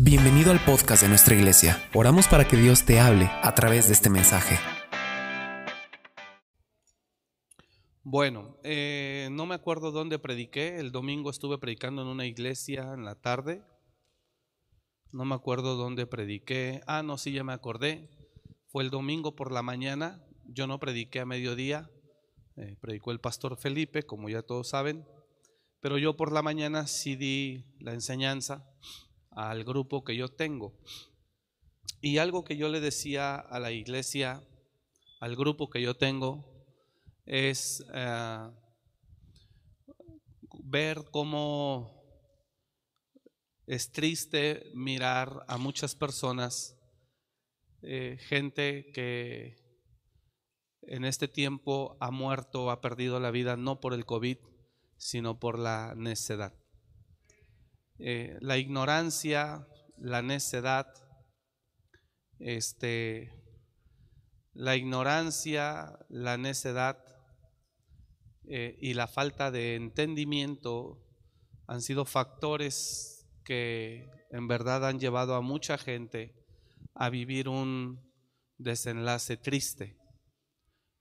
Bienvenido al podcast de nuestra iglesia. Oramos para que Dios te hable a través de este mensaje. Bueno, eh, no me acuerdo dónde prediqué. El domingo estuve predicando en una iglesia en la tarde. No me acuerdo dónde prediqué. Ah, no, sí, ya me acordé. Fue el domingo por la mañana. Yo no prediqué a mediodía. Eh, predicó el pastor Felipe, como ya todos saben. Pero yo por la mañana sí di la enseñanza al grupo que yo tengo. Y algo que yo le decía a la iglesia, al grupo que yo tengo, es eh, ver cómo es triste mirar a muchas personas, eh, gente que en este tiempo ha muerto, ha perdido la vida no por el COVID, sino por la necedad. Eh, la ignorancia, la necedad, este, la ignorancia, la necedad eh, y la falta de entendimiento han sido factores que en verdad han llevado a mucha gente a vivir un desenlace triste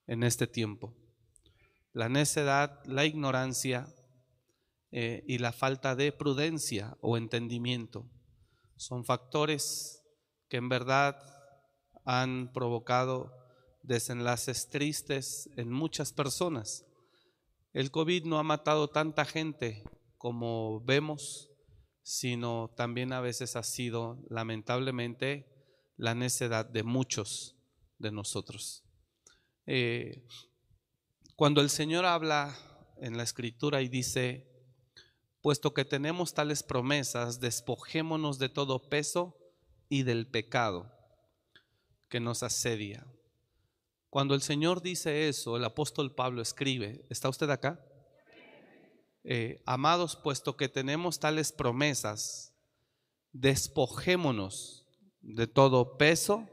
en este tiempo. La necedad, la ignorancia eh, y la falta de prudencia o entendimiento. Son factores que en verdad han provocado desenlaces tristes en muchas personas. El COVID no ha matado tanta gente como vemos, sino también a veces ha sido lamentablemente la necedad de muchos de nosotros. Eh, cuando el Señor habla en la escritura y dice, Puesto que tenemos tales promesas, despojémonos de todo peso y del pecado que nos asedia. Cuando el Señor dice eso, el apóstol Pablo escribe, ¿está usted acá? Eh, amados, puesto que tenemos tales promesas, despojémonos de todo peso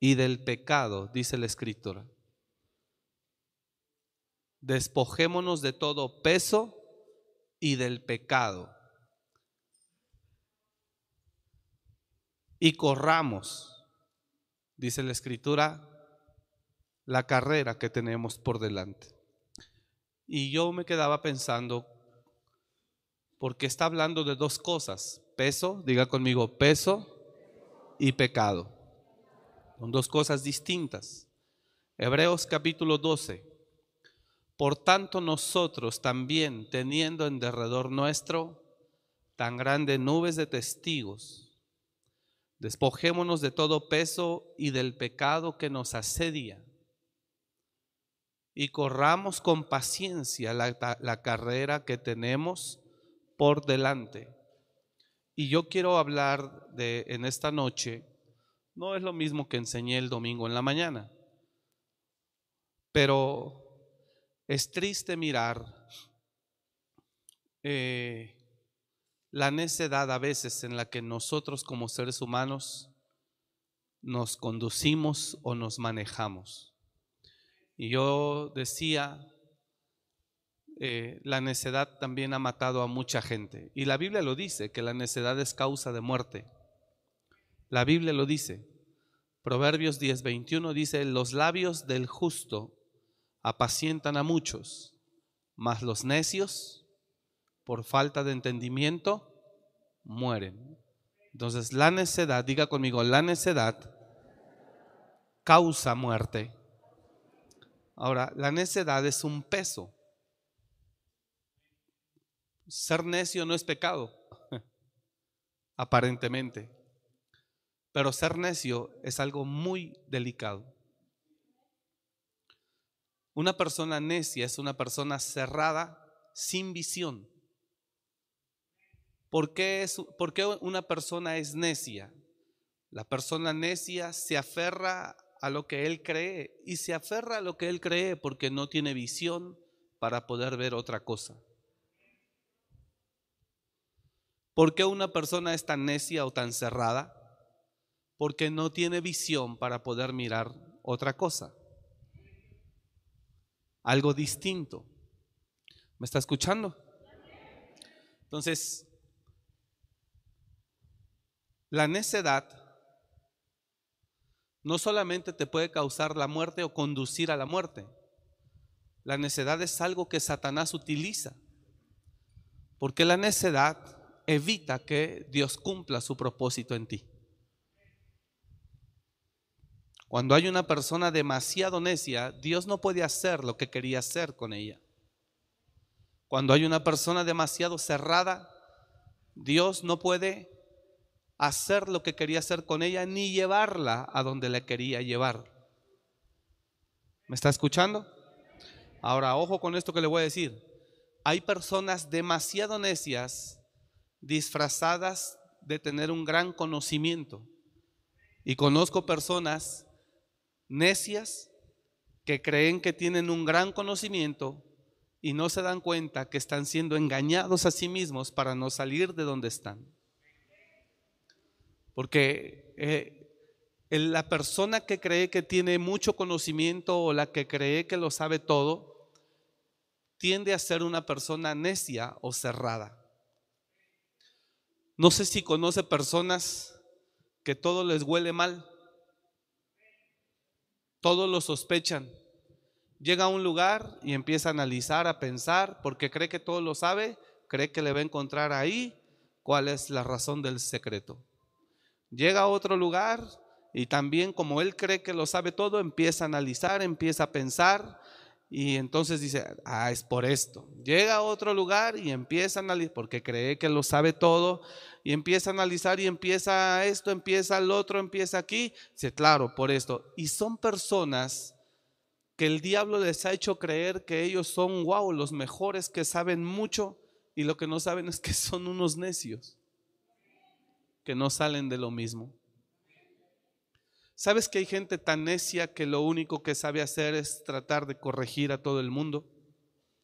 y del pecado, dice la escritura. Despojémonos de todo peso y del pecado. Y corramos, dice la escritura, la carrera que tenemos por delante. Y yo me quedaba pensando, porque está hablando de dos cosas, peso, diga conmigo, peso y pecado. Son dos cosas distintas. Hebreos capítulo 12, por tanto nosotros también, teniendo en derredor nuestro tan grandes nubes de testigos, despojémonos de todo peso y del pecado que nos asedia y corramos con paciencia la, la carrera que tenemos por delante. Y yo quiero hablar de en esta noche, no es lo mismo que enseñé el domingo en la mañana, pero es triste mirar eh, la necedad a veces en la que nosotros como seres humanos nos conducimos o nos manejamos. Y yo decía, eh, la necedad también ha matado a mucha gente. Y la Biblia lo dice, que la necedad es causa de muerte. La Biblia lo dice. Proverbios 10:21 dice, los labios del justo apacientan a muchos, mas los necios, por falta de entendimiento, mueren. Entonces la necedad, diga conmigo, la necedad causa muerte. Ahora, la necedad es un peso. Ser necio no es pecado, aparentemente, pero ser necio es algo muy delicado. Una persona necia es una persona cerrada, sin visión. ¿Por qué, es, ¿Por qué una persona es necia? La persona necia se aferra a lo que él cree y se aferra a lo que él cree porque no tiene visión para poder ver otra cosa. ¿Por qué una persona es tan necia o tan cerrada? Porque no tiene visión para poder mirar otra cosa algo distinto. ¿Me está escuchando? Entonces, La necedad no solamente te puede causar la muerte o conducir a la muerte. La necedad es algo que Satanás utiliza. Porque la necedad evita que Dios cumpla su propósito en ti. Cuando hay una persona demasiado necia, Dios no puede hacer lo que quería hacer con ella. Cuando hay una persona demasiado cerrada, Dios no puede hacer lo que quería hacer con ella ni llevarla a donde le quería llevar. ¿Me está escuchando? Ahora, ojo con esto que le voy a decir. Hay personas demasiado necias disfrazadas de tener un gran conocimiento. Y conozco personas necias que creen que tienen un gran conocimiento y no se dan cuenta que están siendo engañados a sí mismos para no salir de donde están. Porque eh, la persona que cree que tiene mucho conocimiento o la que cree que lo sabe todo, tiende a ser una persona necia o cerrada. No sé si conoce personas que todo les huele mal, todo lo sospechan. Llega a un lugar y empieza a analizar, a pensar, porque cree que todo lo sabe, cree que le va a encontrar ahí cuál es la razón del secreto. Llega a otro lugar y también como él cree que lo sabe todo, empieza a analizar, empieza a pensar y entonces dice, ah, es por esto. Llega a otro lugar y empieza a analizar, porque cree que lo sabe todo, y empieza a analizar y empieza esto, empieza el otro, empieza aquí. Dice, claro, por esto. Y son personas que el diablo les ha hecho creer que ellos son, wow, los mejores que saben mucho y lo que no saben es que son unos necios, que no salen de lo mismo. ¿Sabes que hay gente tan necia que lo único que sabe hacer es tratar de corregir a todo el mundo?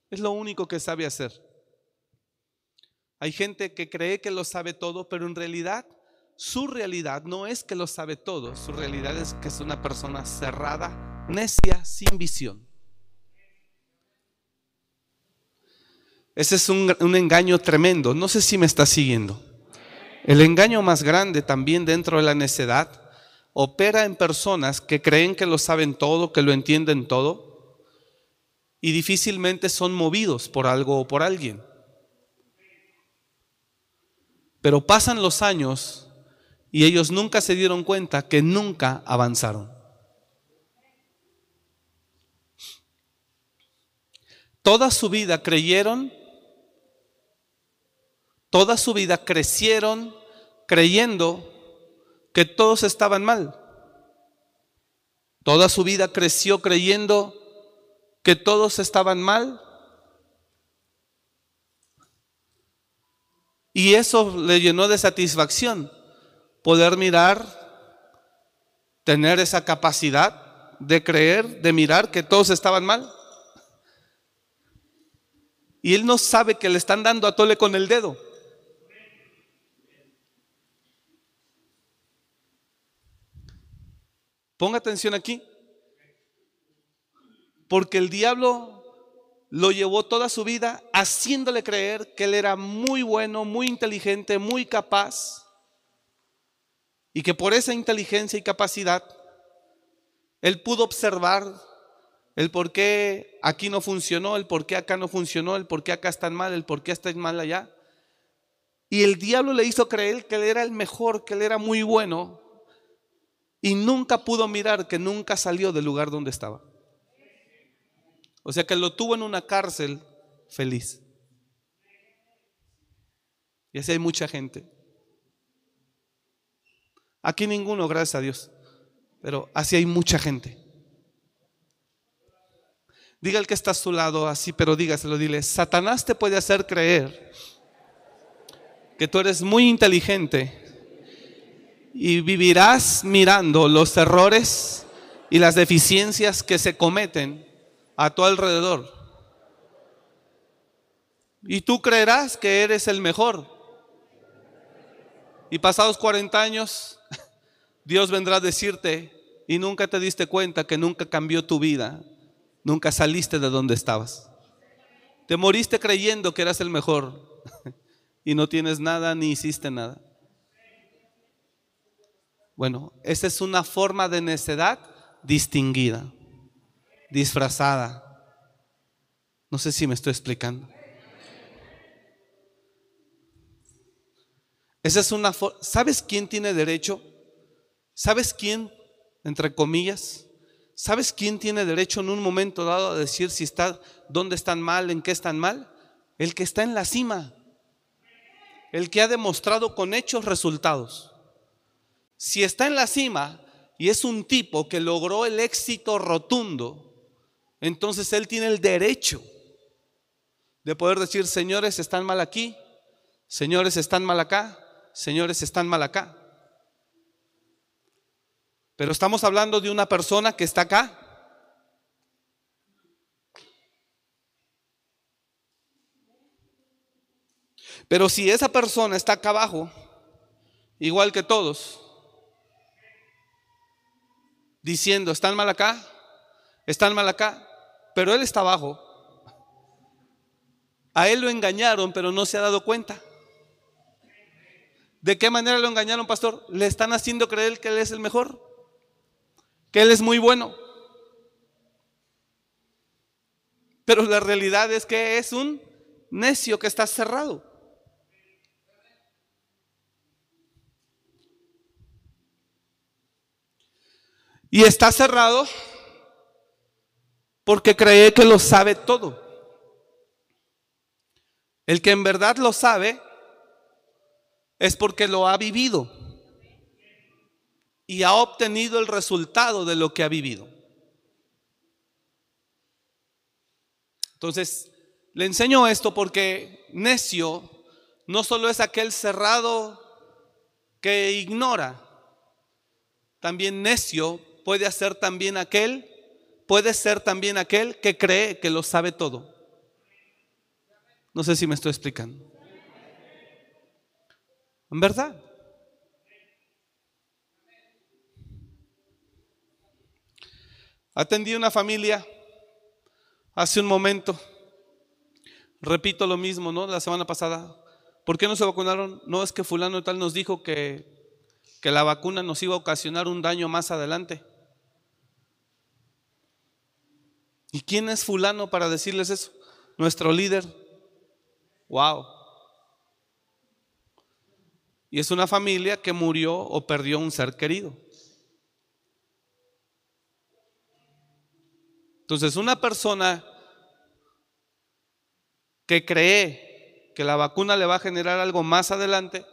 Es lo único que sabe hacer. Hay gente que cree que lo sabe todo, pero en realidad su realidad no es que lo sabe todo, su realidad es que es una persona cerrada necia sin visión. Ese es un, engaño tremendo. No sé si me está siguiendo. El engaño más grande también dentro de la necedad opera en personas que creen que lo saben todo, que lo entienden todo y difícilmente son movidos por algo o por alguien. Pero pasan los años y ellos nunca se dieron cuenta que nunca avanzaron. Toda su vida creyeron, toda su vida crecieron creyendo que todos estaban mal. Toda su vida creció creyendo que todos estaban mal. Y eso le llenó de satisfacción, poder mirar, tener esa capacidad de creer, de mirar que todos estaban mal. Y él no sabe que le están dando a tole con el dedo. Ponga atención aquí. Porque el diablo lo llevó toda su vida haciéndole creer que él era muy bueno, muy inteligente, muy capaz. Y que por esa inteligencia y capacidad, él pudo observar el por qué aquí no funcionó, el por qué acá no funcionó, el por qué acá están mal, el por qué está mal allá. Y el diablo le hizo creer que él era el mejor, que él era muy bueno, y nunca pudo mirar que nunca salió del lugar donde estaba. O sea que lo tuvo en una cárcel feliz. Y así hay mucha gente. Aquí ninguno, gracias a Dios. Pero así hay mucha gente. Diga el que está a su lado así, pero dígaselo, dile, Satanás te puede hacer creer que tú eres muy inteligente y vivirás mirando los errores y las deficiencias que se cometen a tu alrededor. Y tú creerás que eres el mejor. Y pasados 40 años, Dios vendrá a decirte, y nunca te diste cuenta que nunca cambió tu vida, Nunca saliste de donde estabas. Te moriste creyendo que eras el mejor y no tienes nada ni hiciste nada. Bueno, esa es una forma de necedad distinguida, disfrazada. No sé si me estoy explicando. Esa es una ¿Sabes quién tiene derecho? ¿Sabes quién, entre comillas? ¿Sabes quién tiene derecho en un momento dado a decir si está, dónde están mal, en qué están mal? El que está en la cima. El que ha demostrado con hechos resultados. Si está en la cima y es un tipo que logró el éxito rotundo, entonces él tiene el derecho de poder decir, señores, están mal aquí, señores, están mal acá, señores, están mal acá. Pero estamos hablando de una persona que está acá. Pero si esa persona está acá abajo, igual que todos, diciendo, están mal acá, están mal acá, pero él está abajo. A él lo engañaron, pero no se ha dado cuenta. ¿De qué manera lo engañaron, pastor? Le están haciendo creer que él es el mejor que Él es muy bueno. Pero la realidad es que es un necio que está cerrado. Y está cerrado porque cree que lo sabe todo. El que en verdad lo sabe es porque lo ha vivido y ha obtenido el resultado de lo que ha vivido. Entonces, le enseño esto porque necio no solo es aquel cerrado que ignora, también necio puede ser también aquel, puede ser también aquel que cree que lo sabe todo. No sé si me estoy explicando. En verdad. Atendí una familia hace un momento. Repito lo mismo, ¿no? La semana pasada. ¿Por qué no se vacunaron? No es que fulano tal nos dijo que, que la vacuna nos iba a ocasionar un daño más adelante. ¿Y quién es fulano para decirles eso? Nuestro líder. Wow. Y es una familia que murió o perdió un ser querido. Entonces, una persona que cree que la vacuna le va a generar algo más adelante,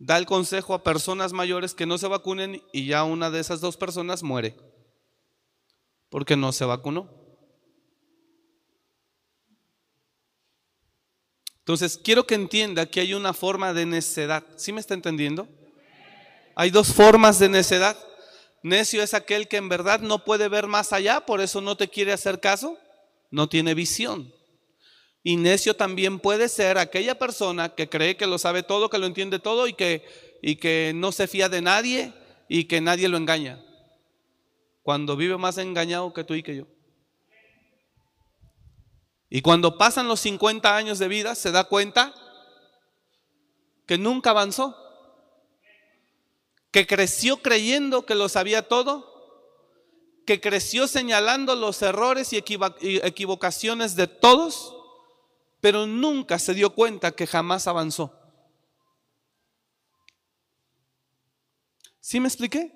da el consejo a personas mayores que no se vacunen y ya una de esas dos personas muere porque no se vacunó. Entonces, quiero que entienda que hay una forma de necedad. ¿Sí me está entendiendo? Hay dos formas de necedad. Necio es aquel que en verdad no puede ver más allá, por eso no te quiere hacer caso, no tiene visión. Y necio también puede ser aquella persona que cree que lo sabe todo, que lo entiende todo y que, y que no se fía de nadie y que nadie lo engaña. Cuando vive más engañado que tú y que yo. Y cuando pasan los 50 años de vida, se da cuenta que nunca avanzó que creció creyendo que lo sabía todo, que creció señalando los errores y equivocaciones de todos, pero nunca se dio cuenta que jamás avanzó. ¿Sí me expliqué?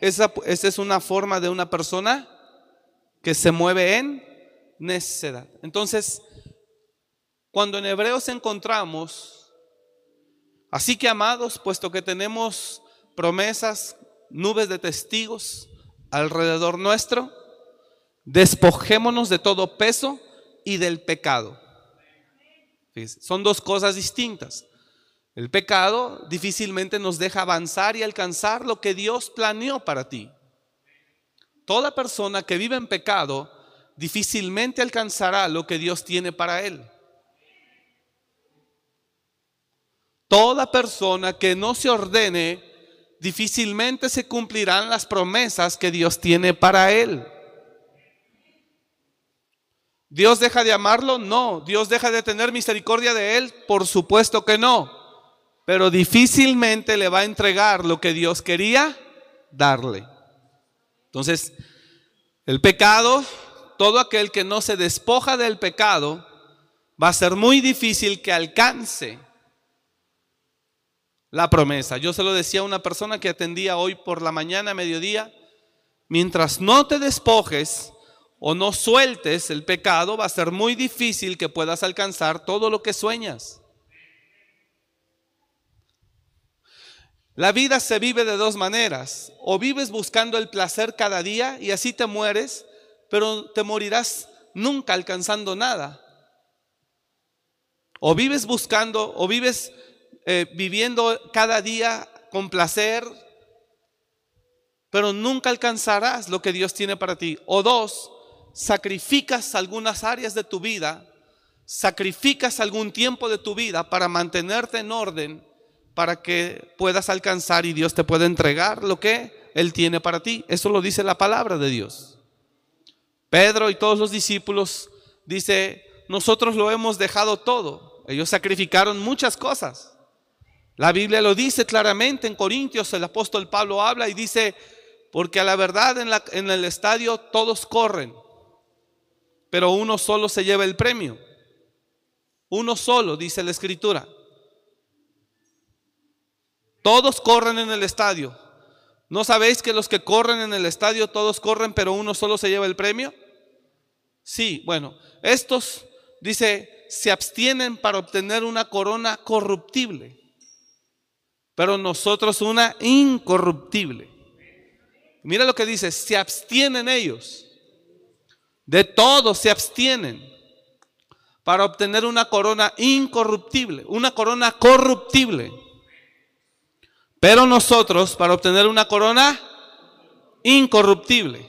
Esa, esa, es una forma de una persona que se mueve en necedad. Entonces, cuando en Hebreos encontramos, así que amados, puesto que tenemos promesas, nubes de testigos alrededor nuestro, despojémonos de todo peso y del pecado. son dos cosas distintas. El pecado difícilmente nos deja avanzar y alcanzar lo que Dios planeó para ti. Toda persona que vive en pecado difícilmente alcanzará lo que Dios tiene para él. Toda persona que no se ordene difícilmente se cumplirán las promesas que Dios tiene para él. ¿Dios deja de amarlo? No. ¿Dios deja de tener misericordia de él? Por supuesto que no. Pero difícilmente le va a entregar lo que Dios quería darle. Entonces, el pecado, todo aquel que no se despoja del pecado, va a ser muy difícil que alcance la promesa. Yo se lo decía a una persona que atendía hoy por la mañana, mediodía, mientras no te despojes o no sueltes el pecado, va a ser muy difícil que puedas alcanzar todo lo que sueñas. La vida se vive de dos maneras. O vives buscando el placer cada día y así te mueres, pero te morirás nunca alcanzando nada. O vives buscando, o vives eh, viviendo cada día con placer, pero nunca alcanzarás lo que Dios tiene para ti. O dos, sacrificas algunas áreas de tu vida, sacrificas algún tiempo de tu vida para mantenerte en orden, para que puedas alcanzar y Dios te pueda entregar lo que Él tiene para ti. Eso lo dice la palabra de Dios. Pedro y todos los discípulos dice, nosotros lo hemos dejado todo. Ellos sacrificaron muchas cosas. La Biblia lo dice claramente en Corintios, el apóstol Pablo habla y dice, porque a la verdad en, la, en el estadio todos corren, pero uno solo se lleva el premio. Uno solo, dice la escritura. Todos corren en el estadio. ¿No sabéis que los que corren en el estadio todos corren, pero uno solo se lleva el premio? Sí, bueno, estos, dice, se abstienen para obtener una corona corruptible, pero nosotros una incorruptible. Mira lo que dice, se abstienen ellos. De todo se abstienen para obtener una corona incorruptible, una corona corruptible. Pero nosotros para obtener una corona incorruptible.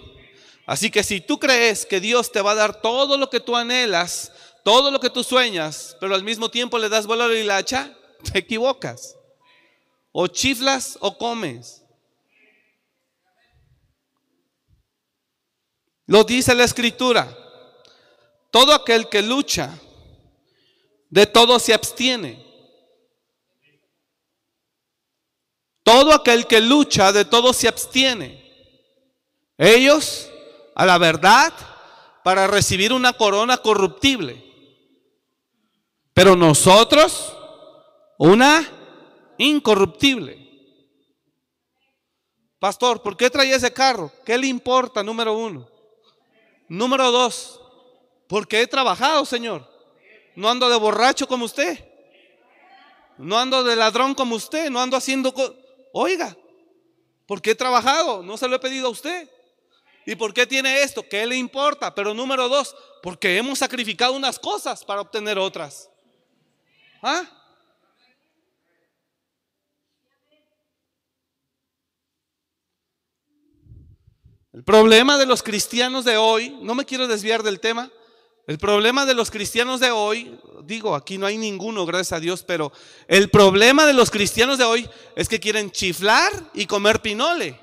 Así que si tú crees que Dios te va a dar todo lo que tú anhelas, todo lo que tú sueñas, pero al mismo tiempo le das valor y la hacha, te equivocas. O chiflas o comes. Lo dice la escritura. Todo aquel que lucha, de todo se abstiene. Todo aquel que lucha, de todo se abstiene. Ellos, a la verdad, para recibir una corona corruptible. Pero nosotros, una incorruptible. Pastor, ¿por qué traía ese carro? ¿Qué le importa, número uno? Número dos, porque he trabajado, Señor. No ando de borracho como usted. No ando de ladrón como usted. No ando haciendo... Oiga, porque he trabajado. No se lo he pedido a usted. ¿Y por qué tiene esto? ¿Qué le importa? Pero número dos, porque hemos sacrificado unas cosas para obtener otras. ¿Ah? El problema de los cristianos de hoy, no me quiero desviar del tema, el problema de los cristianos de hoy, digo, aquí no hay ninguno, gracias a Dios, pero el problema de los cristianos de hoy es que quieren chiflar y comer pinole.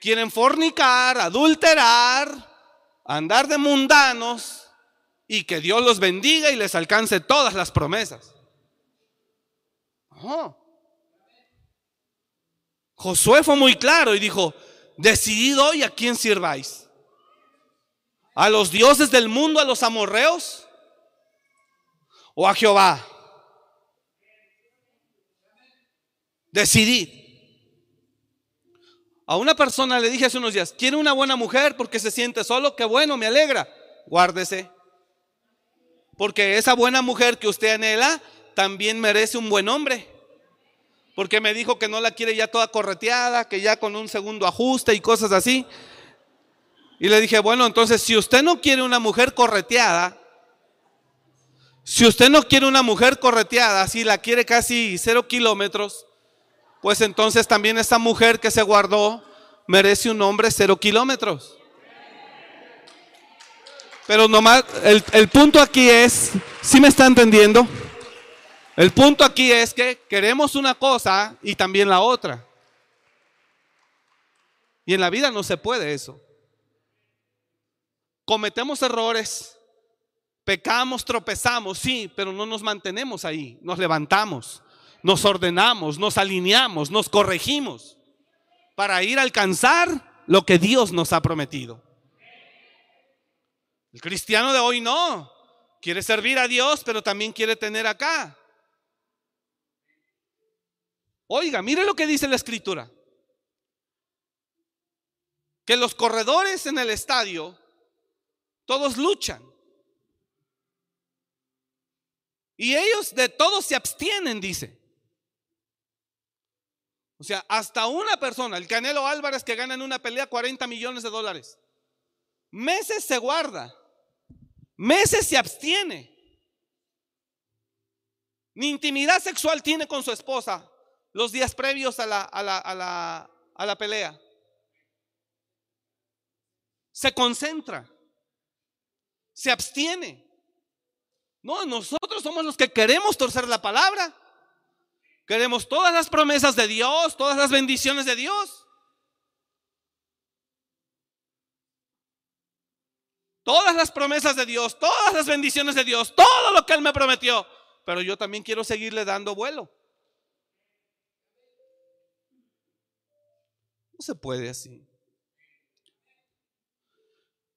Quieren fornicar, adulterar, andar de mundanos y que Dios los bendiga y les alcance todas las promesas. Josué fue muy claro y dijo, Decidid hoy a quién sirváis. ¿A los dioses del mundo, a los amorreos? ¿O a Jehová? Decidid. A una persona le dije hace unos días, ¿quiere una buena mujer porque se siente solo? Qué bueno, me alegra. Guárdese. Porque esa buena mujer que usted anhela también merece un buen hombre porque me dijo que no la quiere ya toda correteada, que ya con un segundo ajuste y cosas así. Y le dije, bueno, entonces si usted no quiere una mujer correteada, si usted no quiere una mujer correteada, si la quiere casi cero kilómetros, pues entonces también esa mujer que se guardó merece un hombre cero kilómetros. Pero nomás, el, el punto aquí es, ¿sí me está entendiendo? El punto aquí es que queremos una cosa y también la otra. Y en la vida no se puede eso. Cometemos errores, pecamos, tropezamos, sí, pero no nos mantenemos ahí, nos levantamos. nos ordenamos, nos alineamos, nos corregimos para ir a alcanzar lo que Dios nos ha prometido. El cristiano de hoy no. Quiere servir a Dios, pero también quiere tener acá. Oiga, mire lo que dice la escritura. Que los corredores en el estadio, todos luchan. Y ellos de todos se abstienen, dice. O sea, hasta una persona, el Canelo Álvarez que gana en una pelea 40 millones de dólares, meses se guarda, meses se abstiene. Ni intimidad sexual tiene con su esposa los días previos a la, a la, a la, a la pelea. Se concentra, se abstiene. No, nosotros somos los que queremos torcer la palabra. Queremos todas las promesas de Dios, todas las bendiciones de Dios. Todas las promesas de Dios, todas las bendiciones de Dios, todo lo que Él me prometió. Pero yo también quiero seguirle dando vuelo. No se puede así.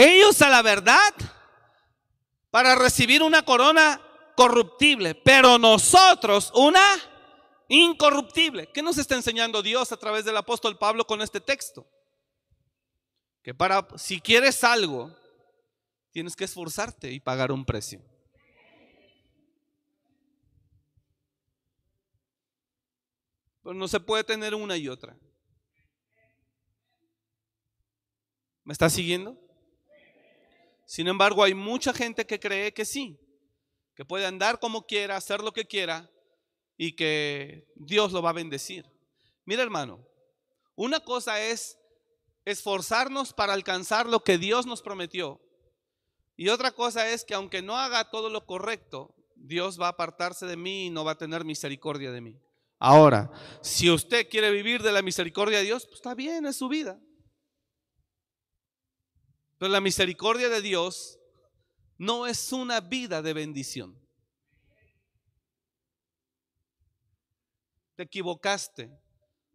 Ellos a la verdad para recibir una corona corruptible, pero nosotros una incorruptible. ¿Qué nos está enseñando Dios a través del apóstol Pablo con este texto? Que para si quieres algo, tienes que esforzarte y pagar un precio. Pero no se puede tener una y otra. ¿Me está siguiendo? Sin embargo, hay mucha gente que cree que sí, que puede andar como quiera, hacer lo que quiera y que Dios lo va a bendecir. Mira hermano, una cosa es esforzarnos para alcanzar lo que Dios nos prometió. Y otra cosa es que aunque no haga todo lo correcto, Dios va a apartarse de mí y no va a tener misericordia de mí. Ahora, si usted quiere vivir de la misericordia de Dios, pues está bien, es su vida. Pero la misericordia de Dios no es una vida de bendición. Te equivocaste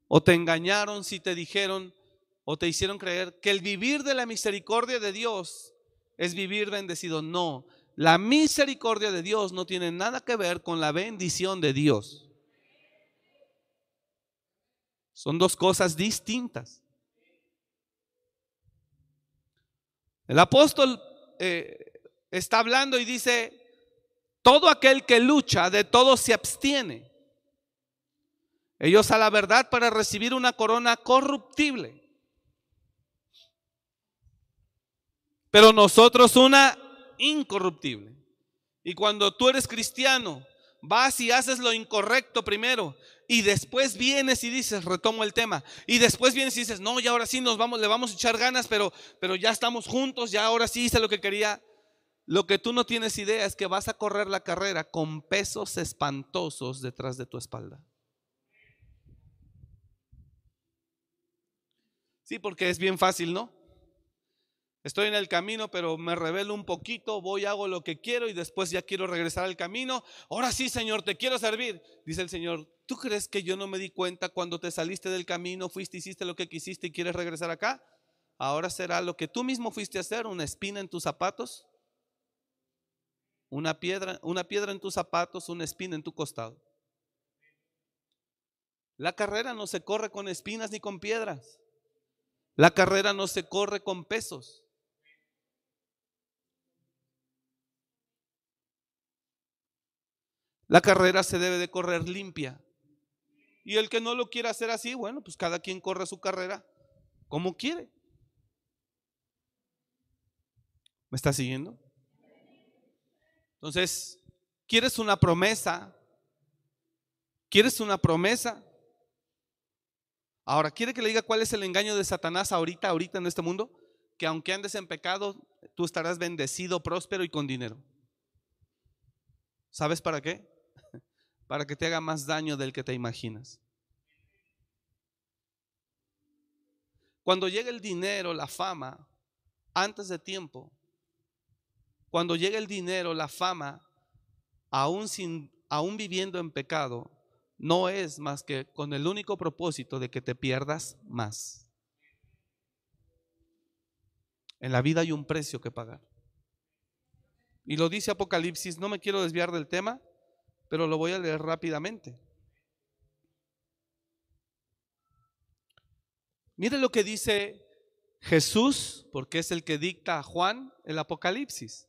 o te engañaron si te dijeron o te hicieron creer que el vivir de la misericordia de Dios es vivir bendecido. No, la misericordia de Dios no tiene nada que ver con la bendición de Dios. Son dos cosas distintas. El apóstol eh, está hablando y dice, todo aquel que lucha, de todo se abstiene. Ellos a la verdad para recibir una corona corruptible. Pero nosotros una incorruptible. Y cuando tú eres cristiano, vas y haces lo incorrecto primero y después vienes y dices, retomo el tema, y después vienes y dices, no, ya ahora sí nos vamos, le vamos a echar ganas, pero, pero ya estamos juntos, ya ahora sí hice lo que quería. Lo que tú no tienes idea es que vas a correr la carrera con pesos espantosos detrás de tu espalda. Sí, porque es bien fácil, ¿no? Estoy en el camino, pero me revelo un poquito, voy, hago lo que quiero y después ya quiero regresar al camino. Ahora sí, Señor, te quiero servir. Dice el Señor, ¿tú crees que yo no me di cuenta cuando te saliste del camino, fuiste, hiciste lo que quisiste y quieres regresar acá? Ahora será lo que tú mismo fuiste a hacer, una espina en tus zapatos, una piedra, una piedra en tus zapatos, una espina en tu costado. La carrera no se corre con espinas ni con piedras. La carrera no se corre con pesos. La carrera se debe de correr limpia. Y el que no lo quiera hacer así, bueno, pues cada quien corre su carrera como quiere. ¿Me está siguiendo? Entonces, ¿quieres una promesa? ¿Quieres una promesa? Ahora, ¿quiere que le diga cuál es el engaño de Satanás ahorita, ahorita en este mundo? Que aunque andes en pecado, tú estarás bendecido, próspero y con dinero. ¿Sabes para qué? Para que te haga más daño del que te imaginas. Cuando llega el dinero, la fama, antes de tiempo, cuando llega el dinero, la fama, aún, sin, aún viviendo en pecado, no es más que con el único propósito de que te pierdas más. En la vida hay un precio que pagar. Y lo dice Apocalipsis, no me quiero desviar del tema, pero lo voy a leer rápidamente. Mire lo que dice Jesús, porque es el que dicta a Juan el Apocalipsis.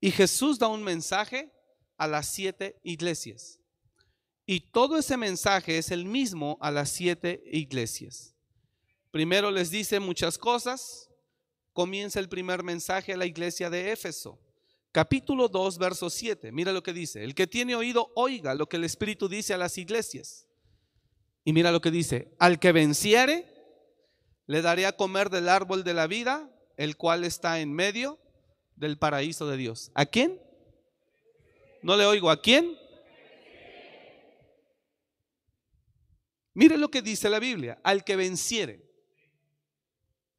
Y Jesús da un mensaje a las siete iglesias. Y todo ese mensaje es el mismo a las siete iglesias. Primero les dice muchas cosas. Comienza el primer mensaje a la iglesia de Éfeso. Capítulo 2, verso 7. Mira lo que dice. El que tiene oído, oiga lo que el Espíritu dice a las iglesias. Y mira lo que dice. Al que venciere, le daré a comer del árbol de la vida, el cual está en medio del paraíso de Dios. ¿A quién? No le oigo. ¿A quién? Mire lo que dice la Biblia, al que venciere.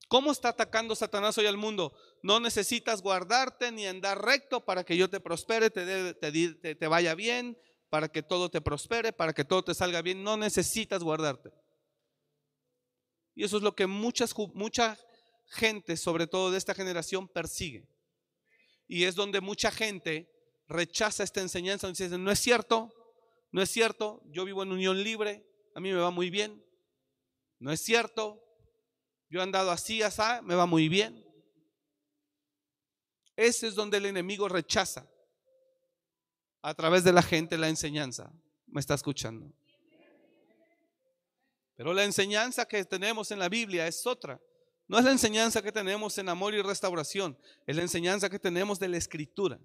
¿Cómo está atacando Satanás hoy al mundo? No necesitas guardarte ni andar recto para que yo te prospere, te, te, te, vaya bien, para que todo te prospere, para que todo te salga bien. No necesitas guardarte. Y eso es lo que muchas, mucha gente, sobre todo de esta generación, persigue. Y es donde mucha gente rechaza esta enseñanza. Dice, no es cierto, no es cierto, yo vivo en unión libre, a mí me va muy bien. No es cierto. Yo he andado así, así, me va muy bien. Ese es donde el enemigo rechaza a través de la gente la enseñanza. ¿Me está escuchando? Pero la enseñanza que tenemos en la Biblia es otra. No es la enseñanza que tenemos en amor y restauración, es la enseñanza que tenemos de la escritura.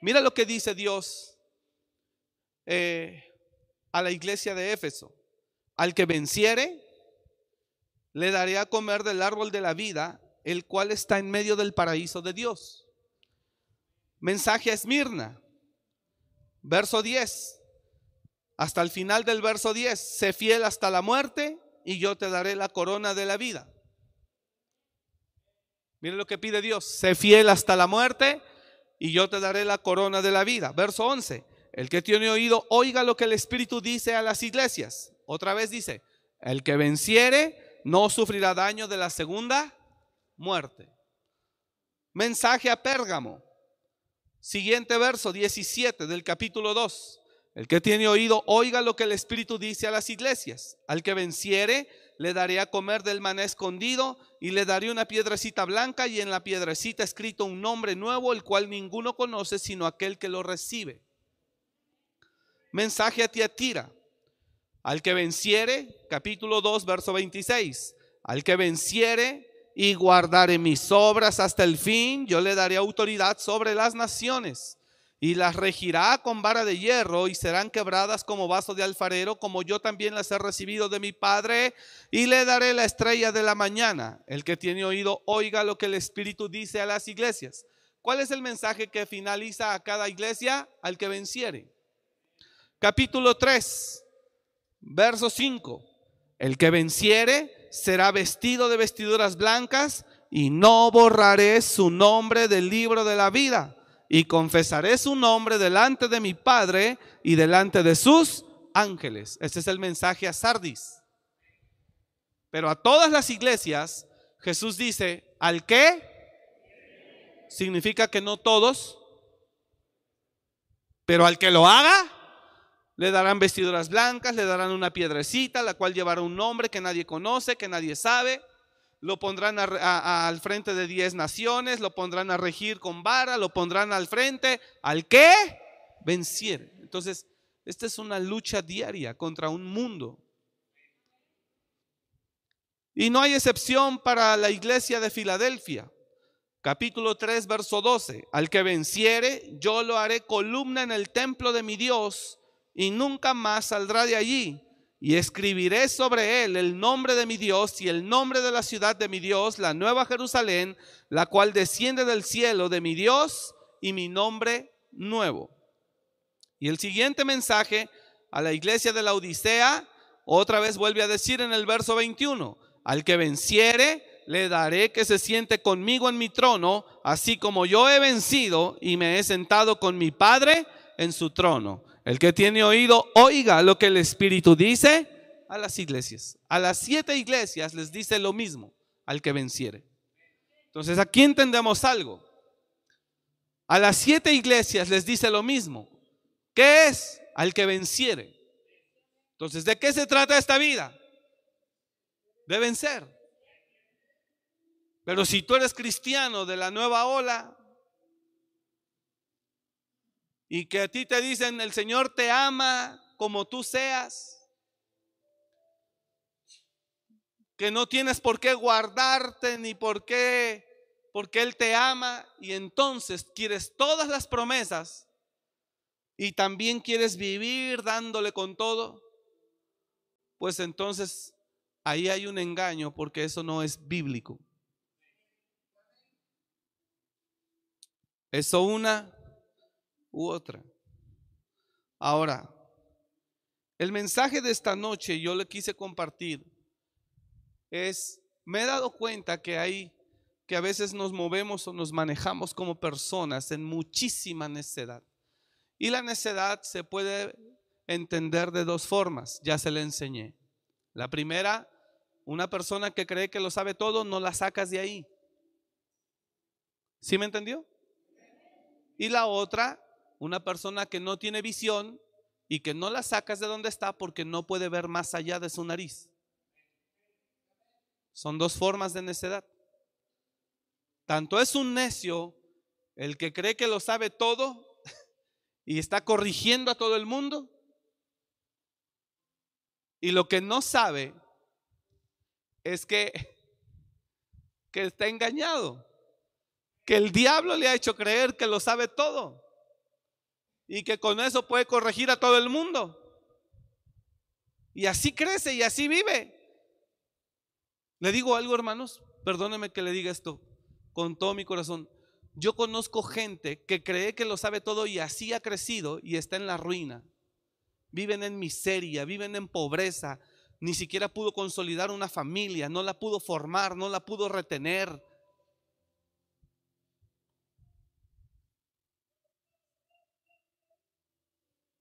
Mira lo que dice Dios eh, a la iglesia de Éfeso. Al que venciere, le daré a comer del árbol de la vida, el cual está en medio del paraíso de Dios. Mensaje a Esmirna, verso 10. Hasta el final del verso 10, sé fiel hasta la muerte y yo te daré la corona de la vida. Mire lo que pide Dios, sé fiel hasta la muerte y yo te daré la corona de la vida. Verso 11, el que tiene oído, oiga lo que el Espíritu dice a las iglesias. Otra vez dice, el que venciere no sufrirá daño de la segunda muerte. Mensaje a Pérgamo. Siguiente verso 17 del capítulo 2. El que tiene oído, oiga lo que el Espíritu dice a las iglesias. Al que venciere, le daré a comer del maná escondido y le daré una piedrecita blanca y en la piedrecita escrito un nombre nuevo, el cual ninguno conoce sino aquel que lo recibe. Mensaje a Tiatira. Al que venciere, capítulo 2, verso 26, al que venciere y guardare mis obras hasta el fin, yo le daré autoridad sobre las naciones y las regirá con vara de hierro y serán quebradas como vaso de alfarero, como yo también las he recibido de mi Padre, y le daré la estrella de la mañana. El que tiene oído, oiga lo que el Espíritu dice a las iglesias. ¿Cuál es el mensaje que finaliza a cada iglesia? Al que venciere. Capítulo 3, Verso 5. El que venciere será vestido de vestiduras blancas y no borraré su nombre del libro de la vida y confesaré su nombre delante de mi Padre y delante de sus ángeles. Ese es el mensaje a Sardis. Pero a todas las iglesias Jesús dice, ¿al qué? Significa que no todos, pero al que lo haga, le darán vestiduras blancas, le darán una piedrecita, la cual llevará un nombre que nadie conoce, que nadie sabe. Lo pondrán al frente de diez naciones, lo pondrán a regir con vara, lo pondrán al frente al que venciere. Entonces, esta es una lucha diaria contra un mundo. Y no hay excepción para la iglesia de Filadelfia. capítulo 3, verso 12. Al que venciere, yo lo haré columna en el templo de mi Dios y nunca más saldrá de allí. Y escribiré sobre él el nombre de mi Dios y el nombre de la ciudad de mi Dios, la nueva Jerusalén, la cual desciende del cielo de mi Dios y mi nombre nuevo. Y el siguiente mensaje a la iglesia de la Odisea, otra vez vuelve a decir en el verso 21, al que venciere, le daré que se siente conmigo en mi trono, así como yo he vencido y me he sentado con mi Padre en su trono. El que tiene oído, oiga lo que el Espíritu dice a las iglesias. A las siete iglesias les dice lo mismo al que venciere. Entonces aquí entendemos algo. A las siete iglesias les dice lo mismo. ¿Qué es? Al que venciere. Entonces, ¿de qué se trata esta vida? De vencer. Pero si tú eres cristiano de la nueva ola, y que a ti te dicen, el Señor te ama como tú seas, que no tienes por qué guardarte ni por qué, porque Él te ama y entonces quieres todas las promesas y también quieres vivir dándole con todo, pues entonces ahí hay un engaño porque eso no es bíblico. Eso una u otra. Ahora, el mensaje de esta noche yo le quise compartir es, me he dado cuenta que hay, que a veces nos movemos o nos manejamos como personas en muchísima necedad. Y la necedad se puede entender de dos formas, ya se le enseñé. La primera, una persona que cree que lo sabe todo, no la sacas de ahí. ¿Sí me entendió? Y la otra, una persona que no tiene visión y que no la sacas de donde está porque no puede ver más allá de su nariz. Son dos formas de necedad. Tanto es un necio el que cree que lo sabe todo y está corrigiendo a todo el mundo. Y lo que no sabe es que, que está engañado, que el diablo le ha hecho creer que lo sabe todo y que con eso puede corregir a todo el mundo. Y así crece y así vive. Le digo algo, hermanos, perdóneme que le diga esto con todo mi corazón. Yo conozco gente que cree que lo sabe todo y así ha crecido y está en la ruina. Viven en miseria, viven en pobreza, ni siquiera pudo consolidar una familia, no la pudo formar, no la pudo retener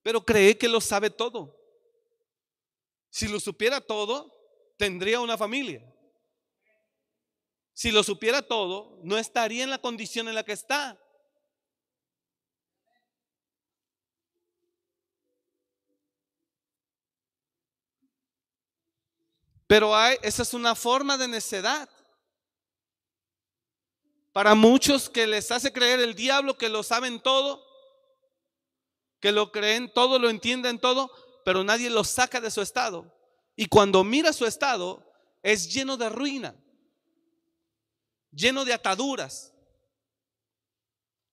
pero cree que lo sabe todo. Si lo supiera todo, tendría una familia. Si lo supiera todo, no estaría en la condición en la que está. Pero hay, esa es una forma de necedad. Para muchos que les hace creer el diablo que lo saben todo, que lo creen todo, lo entienden todo, pero nadie lo saca de su estado. Y cuando mira su estado, es lleno de ruina, lleno de ataduras.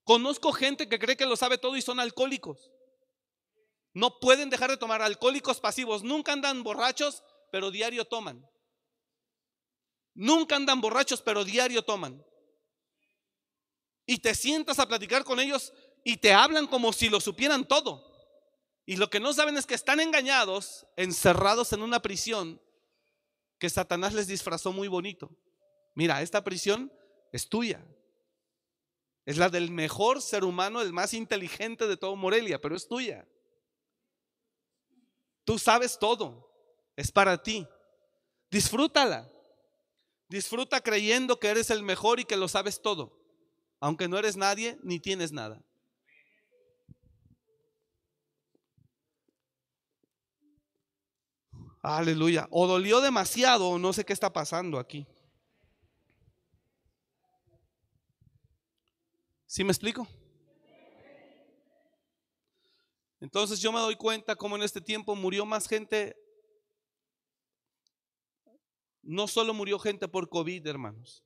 Conozco gente que cree que lo sabe todo y son alcohólicos. No pueden dejar de tomar alcohólicos pasivos. Nunca andan borrachos, pero diario toman. Nunca andan borrachos, pero diario toman. Y te sientas a platicar con ellos y te hablan como si lo supieran todo. Y lo que no saben es que están engañados, encerrados en una prisión que Satanás les disfrazó muy bonito. Mira, esta prisión es tuya. Es la del mejor ser humano, el más inteligente de todo Morelia, pero es tuya. Tú sabes todo. Es para ti. Disfrútala. Disfruta creyendo que eres el mejor y que lo sabes todo, aunque no eres nadie ni tienes nada. Aleluya. O dolió demasiado o no sé qué está pasando aquí. ¿Sí me explico? Entonces yo me doy cuenta cómo en este tiempo murió más gente. No solo murió gente por COVID, hermanos.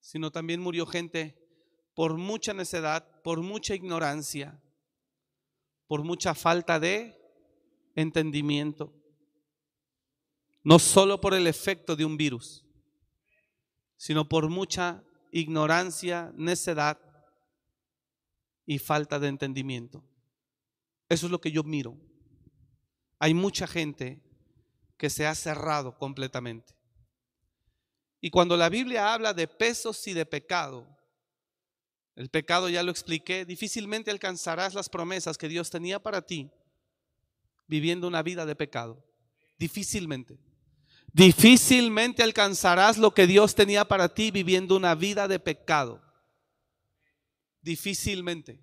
sino también murió gente por mucha necedad, por mucha ignorancia, por mucha falta de entendimiento. No solo por el efecto de un virus, sino por mucha ignorancia, necedad y falta de entendimiento. Eso es lo que yo miro. Hay mucha gente que se ha cerrado completamente. Y cuando la Biblia habla de pesos y de pecado, el pecado ya lo expliqué, difícilmente alcanzarás las promesas que Dios tenía para ti viviendo una vida de pecado. Difícilmente. Difícilmente alcanzarás lo que Dios tenía para ti viviendo una vida de pecado. Difícilmente.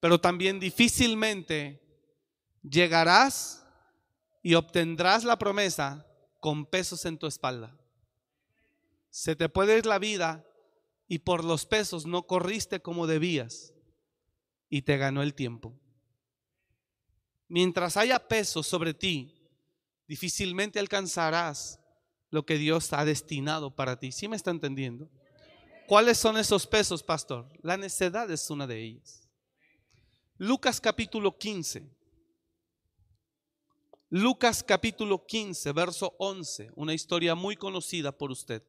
Pero también difícilmente llegarás y obtendrás la promesa con pesos en tu espalda. Se te puede ir la vida y por los pesos no corriste como debías y te ganó el tiempo. Mientras haya pesos sobre ti, difícilmente alcanzarás lo que Dios ha destinado para ti. ¿Sí me está entendiendo? ¿Cuáles son esos pesos, pastor? La necedad es una de ellas. Lucas capítulo 15. Lucas capítulo 15, verso 11, una historia muy conocida por usted.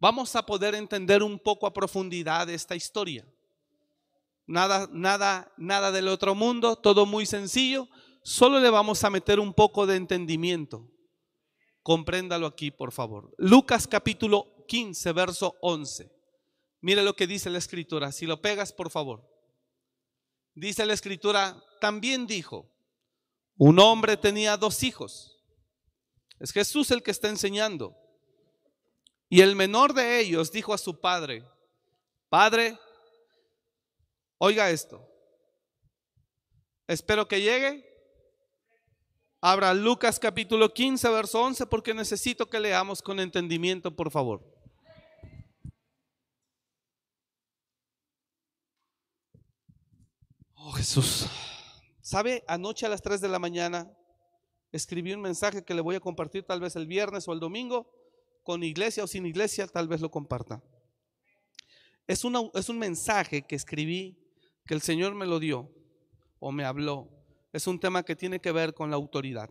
Vamos a poder entender un poco a profundidad esta historia. Nada, nada, nada del otro mundo, todo muy sencillo. Solo le vamos a meter un poco de entendimiento. Compréndalo aquí, por favor. Lucas capítulo 15, verso 11. Mire lo que dice la escritura. Si lo pegas, por favor. Dice la escritura, también dijo, un hombre tenía dos hijos. Es Jesús el que está enseñando. Y el menor de ellos dijo a su padre, Padre, oiga esto, espero que llegue. Abra Lucas capítulo 15, verso 11, porque necesito que leamos con entendimiento, por favor. Oh Jesús. ¿Sabe? Anoche a las 3 de la mañana escribí un mensaje que le voy a compartir tal vez el viernes o el domingo con iglesia o sin iglesia, tal vez lo comparta. Es, es un mensaje que escribí, que el Señor me lo dio o me habló. Es un tema que tiene que ver con la autoridad.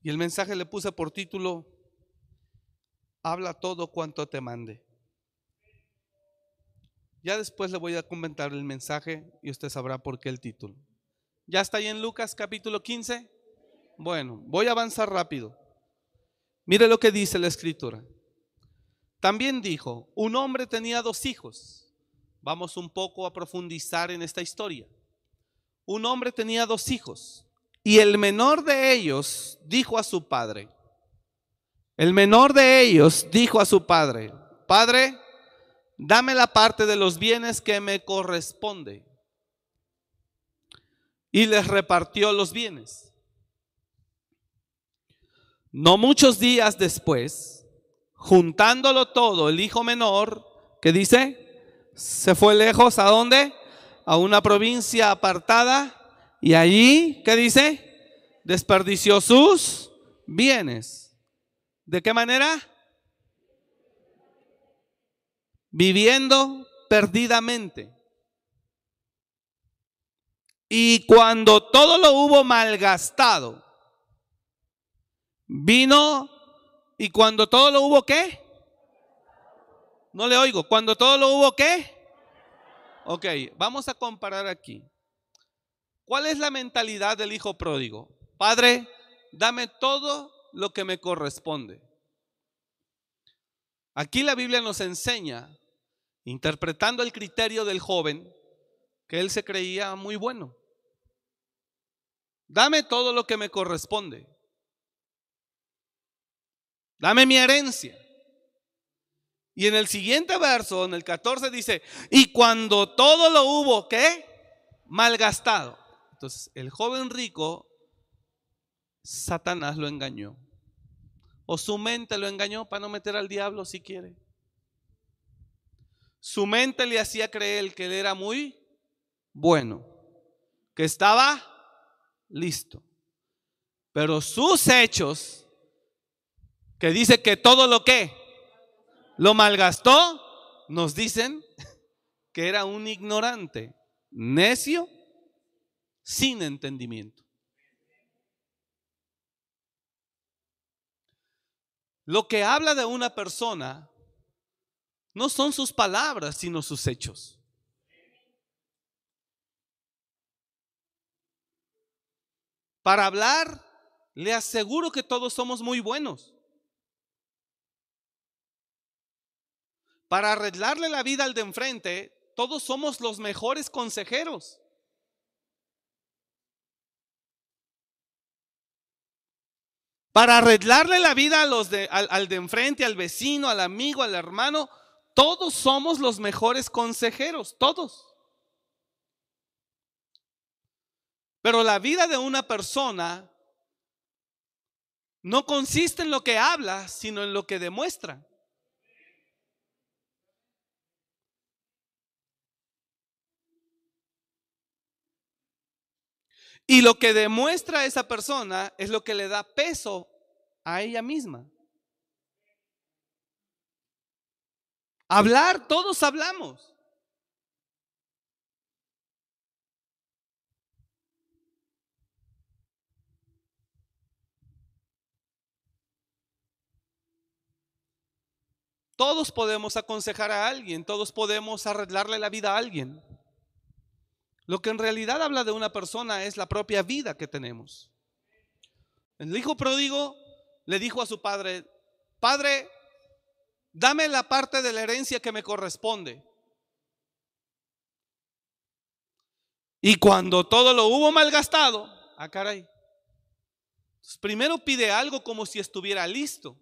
Y el mensaje le puse por título, Habla todo cuanto te mande. Ya después le voy a comentar el mensaje y usted sabrá por qué el título. ¿Ya está ahí en Lucas capítulo 15? Bueno, voy a avanzar rápido. Mire lo que dice la escritura. También dijo, un hombre tenía dos hijos. Vamos un poco a profundizar en esta historia. Un hombre tenía dos hijos y el menor de ellos dijo a su padre, el menor de ellos dijo a su padre, Padre, dame la parte de los bienes que me corresponde. Y les repartió los bienes. No muchos días después, juntándolo todo, el hijo menor, que dice, se fue lejos, ¿a dónde? A una provincia apartada. Y allí, ¿qué dice? Desperdició sus bienes. ¿De qué manera? viviendo perdidamente. Y cuando todo lo hubo malgastado, vino y cuando todo lo hubo qué? No le oigo. Cuando todo lo hubo qué? Ok, vamos a comparar aquí. ¿Cuál es la mentalidad del hijo pródigo? Padre, dame todo lo que me corresponde. Aquí la Biblia nos enseña interpretando el criterio del joven, que él se creía muy bueno. Dame todo lo que me corresponde. Dame mi herencia. Y en el siguiente verso, en el 14, dice, y cuando todo lo hubo, ¿qué? Malgastado. Entonces, el joven rico, Satanás lo engañó. O su mente lo engañó para no meter al diablo si quiere. Su mente le hacía creer que él era muy bueno, que estaba listo. Pero sus hechos, que dice que todo lo que lo malgastó, nos dicen que era un ignorante, necio, sin entendimiento. Lo que habla de una persona no son sus palabras, sino sus hechos. Para hablar, le aseguro que todos somos muy buenos. Para arreglarle la vida al de enfrente, todos somos los mejores consejeros. Para arreglarle la vida a los de, al, al de enfrente, al vecino, al amigo, al hermano, todos somos los mejores consejeros, todos. Pero la vida de una persona no consiste en lo que habla, sino en lo que demuestra. Y lo que demuestra esa persona es lo que le da peso a ella misma. Hablar, todos hablamos. Todos podemos aconsejar a alguien, todos podemos arreglarle la vida a alguien. Lo que en realidad habla de una persona es la propia vida que tenemos. El hijo pródigo le dijo a su padre, Padre, dame la parte de la herencia que me corresponde. Y cuando todo lo hubo malgastado, ah, caray. primero pide algo como si estuviera listo.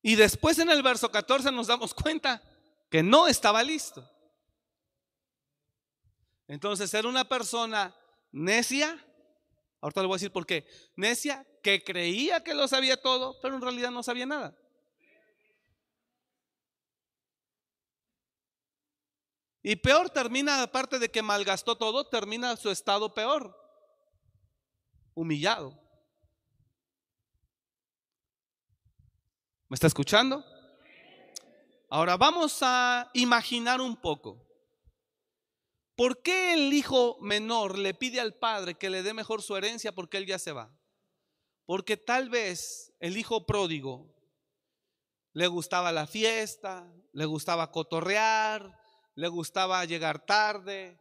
Y después en el verso 14 nos damos cuenta que no estaba listo. Entonces era una persona necia, ahorita le voy a decir por qué, necia que creía que lo sabía todo, pero en realidad no sabía nada. Y peor termina, aparte de que malgastó todo, termina su estado peor, humillado. ¿Me está escuchando? Ahora vamos a imaginar un poco. ¿Por qué el hijo menor le pide al padre que le dé mejor su herencia porque él ya se va? Porque tal vez el hijo pródigo le gustaba la fiesta, le gustaba cotorrear, le gustaba llegar tarde,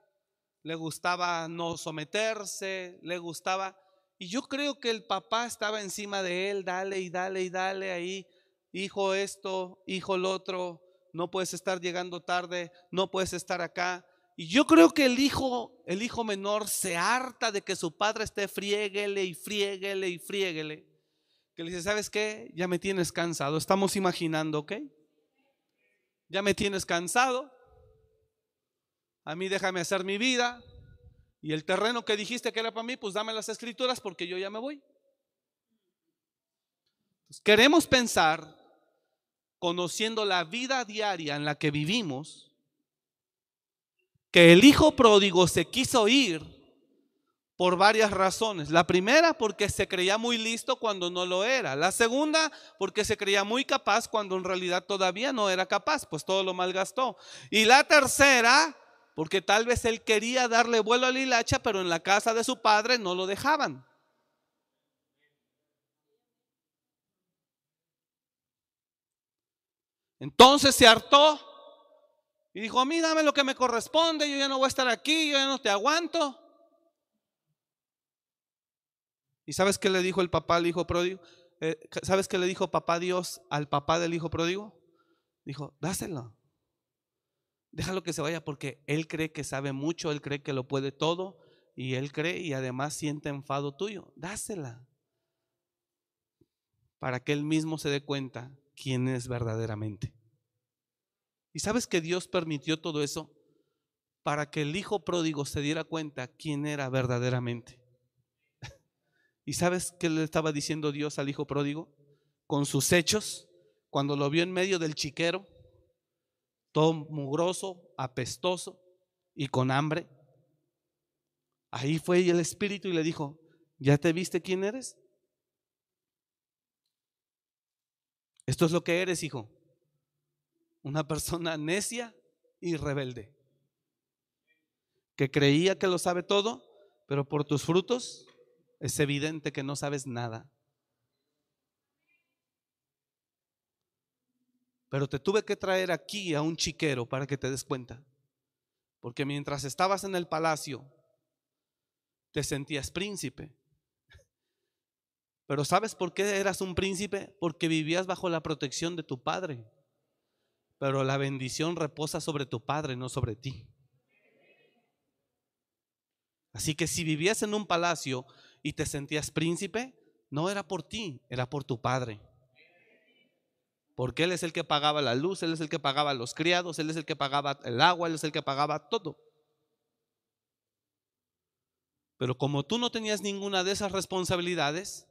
le gustaba no someterse, le gustaba... Y yo creo que el papá estaba encima de él, dale y dale y dale ahí, hijo esto, hijo el otro, no puedes estar llegando tarde, no puedes estar acá. Y yo creo que el hijo, el hijo menor se harta de que su padre esté frieguele y frieguele y frieguele. Que le dice, ¿sabes qué? Ya me tienes cansado. Estamos imaginando, ¿ok? Ya me tienes cansado. A mí déjame hacer mi vida. Y el terreno que dijiste que era para mí, pues dame las escrituras porque yo ya me voy. queremos pensar, conociendo la vida diaria en la que vivimos, que el hijo pródigo se quiso ir por varias razones. La primera, porque se creía muy listo cuando no lo era. La segunda, porque se creía muy capaz cuando en realidad todavía no era capaz, pues todo lo malgastó. Y la tercera, porque tal vez él quería darle vuelo a la hilacha, pero en la casa de su padre no lo dejaban. Entonces se hartó y dijo, a mí dame lo que me corresponde, yo ya no voy a estar aquí, yo ya no te aguanto. ¿Y sabes qué le dijo el papá al hijo pródigo? Eh, ¿Sabes qué le dijo papá Dios al papá del hijo pródigo? Dijo, dáselo. Déjalo que se vaya porque él cree que sabe mucho, él cree que lo puede todo y él cree y además siente enfado tuyo. Dásela. Para que él mismo se dé cuenta quién es verdaderamente. ¿Y sabes que Dios permitió todo eso? Para que el hijo pródigo se diera cuenta quién era verdaderamente. ¿Y sabes qué le estaba diciendo Dios al hijo pródigo? Con sus hechos, cuando lo vio en medio del chiquero, todo mugroso, apestoso y con hambre. Ahí fue el espíritu y le dijo, ¿ya te viste quién eres? Esto es lo que eres, hijo. Una persona necia y rebelde. Que creía que lo sabe todo, pero por tus frutos es evidente que no sabes nada. Pero te tuve que traer aquí a un chiquero para que te des cuenta. Porque mientras estabas en el palacio, te sentías príncipe. Pero ¿sabes por qué eras un príncipe? Porque vivías bajo la protección de tu padre. Pero la bendición reposa sobre tu padre, no sobre ti. Así que si vivías en un palacio y te sentías príncipe, no era por ti, era por tu padre. Porque Él es el que pagaba la luz, Él es el que pagaba los criados, Él es el que pagaba el agua, Él es el que pagaba todo. Pero como tú no tenías ninguna de esas responsabilidades,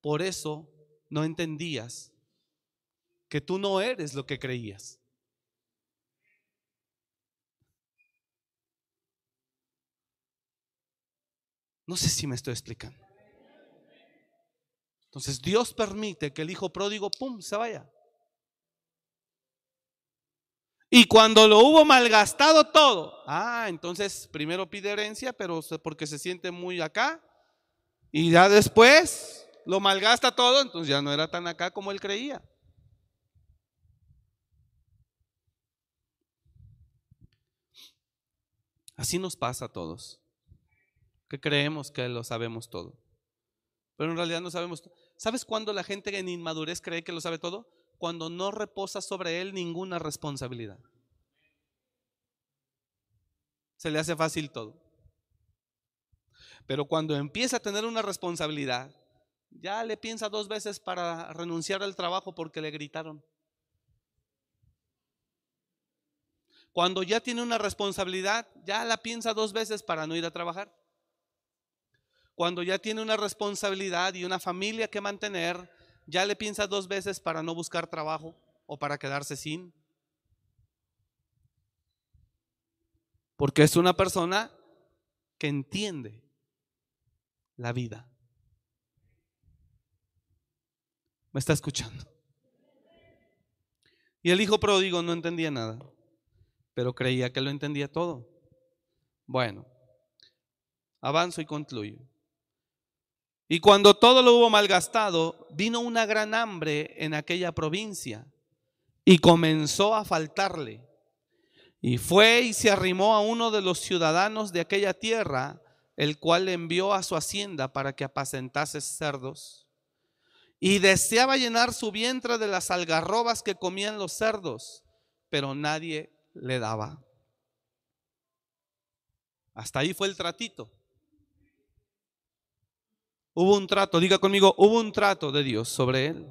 por eso no entendías que tú no eres lo que creías. No sé si me estoy explicando. Entonces Dios permite que el hijo pródigo, ¡pum!, se vaya. Y cuando lo hubo malgastado todo, ah, entonces primero pide herencia, pero porque se siente muy acá, y ya después lo malgasta todo, entonces ya no era tan acá como él creía. Así nos pasa a todos, que creemos que lo sabemos todo, pero en realidad no sabemos. ¿Sabes cuándo la gente en inmadurez cree que lo sabe todo? cuando no reposa sobre él ninguna responsabilidad. Se le hace fácil todo. Pero cuando empieza a tener una responsabilidad, ya le piensa dos veces para renunciar al trabajo porque le gritaron. Cuando ya tiene una responsabilidad, ya la piensa dos veces para no ir a trabajar. Cuando ya tiene una responsabilidad y una familia que mantener, ya le piensa dos veces para no buscar trabajo o para quedarse sin. Porque es una persona que entiende la vida. ¿Me está escuchando? Y el hijo pródigo no entendía nada, pero creía que lo entendía todo. Bueno, avanzo y concluyo. Y cuando todo lo hubo malgastado, vino una gran hambre en aquella provincia y comenzó a faltarle. Y fue y se arrimó a uno de los ciudadanos de aquella tierra, el cual le envió a su hacienda para que apacentase cerdos. Y deseaba llenar su vientre de las algarrobas que comían los cerdos, pero nadie le daba. Hasta ahí fue el tratito. Hubo un trato, diga conmigo, hubo un trato de Dios sobre él.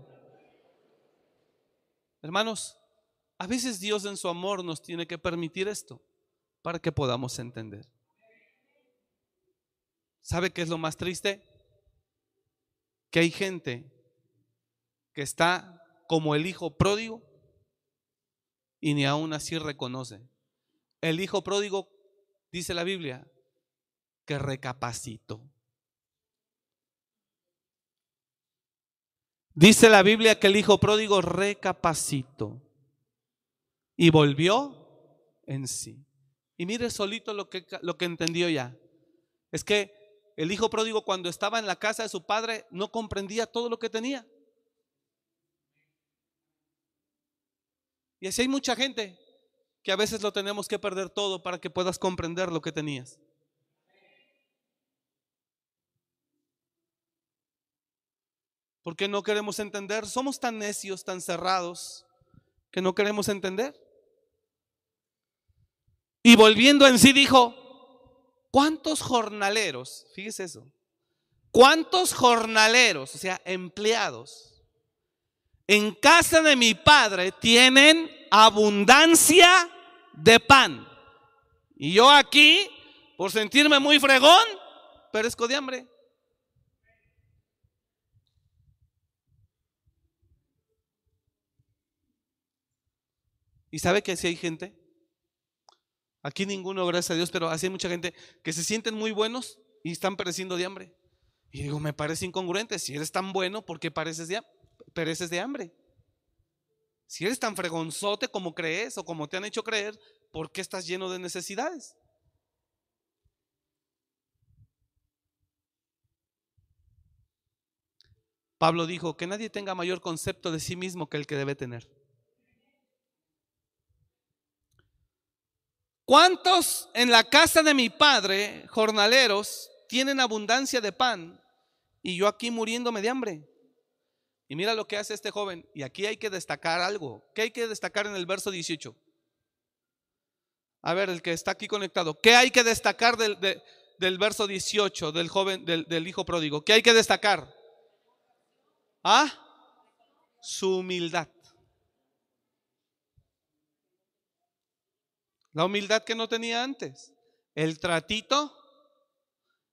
Hermanos, a veces Dios en su amor nos tiene que permitir esto para que podamos entender. ¿Sabe qué es lo más triste? Que hay gente que está como el hijo pródigo y ni aún así reconoce. El hijo pródigo, dice la Biblia, que recapacitó. Dice la Biblia que el hijo pródigo recapacitó y volvió en sí. Y mire solito lo que, lo que entendió ya. Es que el hijo pródigo cuando estaba en la casa de su padre no comprendía todo lo que tenía. Y así hay mucha gente que a veces lo tenemos que perder todo para que puedas comprender lo que tenías. porque no queremos entender. Somos tan necios, tan cerrados, que no queremos entender. Y volviendo en sí dijo, ¿cuántos jornaleros, fíjese eso, cuántos jornaleros, o sea, empleados, en casa de mi padre tienen abundancia de pan? Y yo aquí, por sentirme muy fregón, perezco de hambre. Y sabe que así hay gente. Aquí ninguno, gracias a Dios, pero así hay mucha gente que se sienten muy buenos y están pereciendo de hambre. Y digo, me parece incongruente. Si eres tan bueno, ¿por qué pareces de, pereces de hambre? Si eres tan fregonzote como crees o como te han hecho creer, ¿por qué estás lleno de necesidades? Pablo dijo que nadie tenga mayor concepto de sí mismo que el que debe tener. ¿Cuántos en la casa de mi padre, jornaleros, tienen abundancia de pan y yo aquí muriéndome de hambre? Y mira lo que hace este joven. Y aquí hay que destacar algo. ¿Qué hay que destacar en el verso 18? A ver, el que está aquí conectado. ¿Qué hay que destacar del, del verso 18 del joven, del, del hijo pródigo? ¿Qué hay que destacar? ¿Ah? Su humildad. La humildad que no tenía antes. El tratito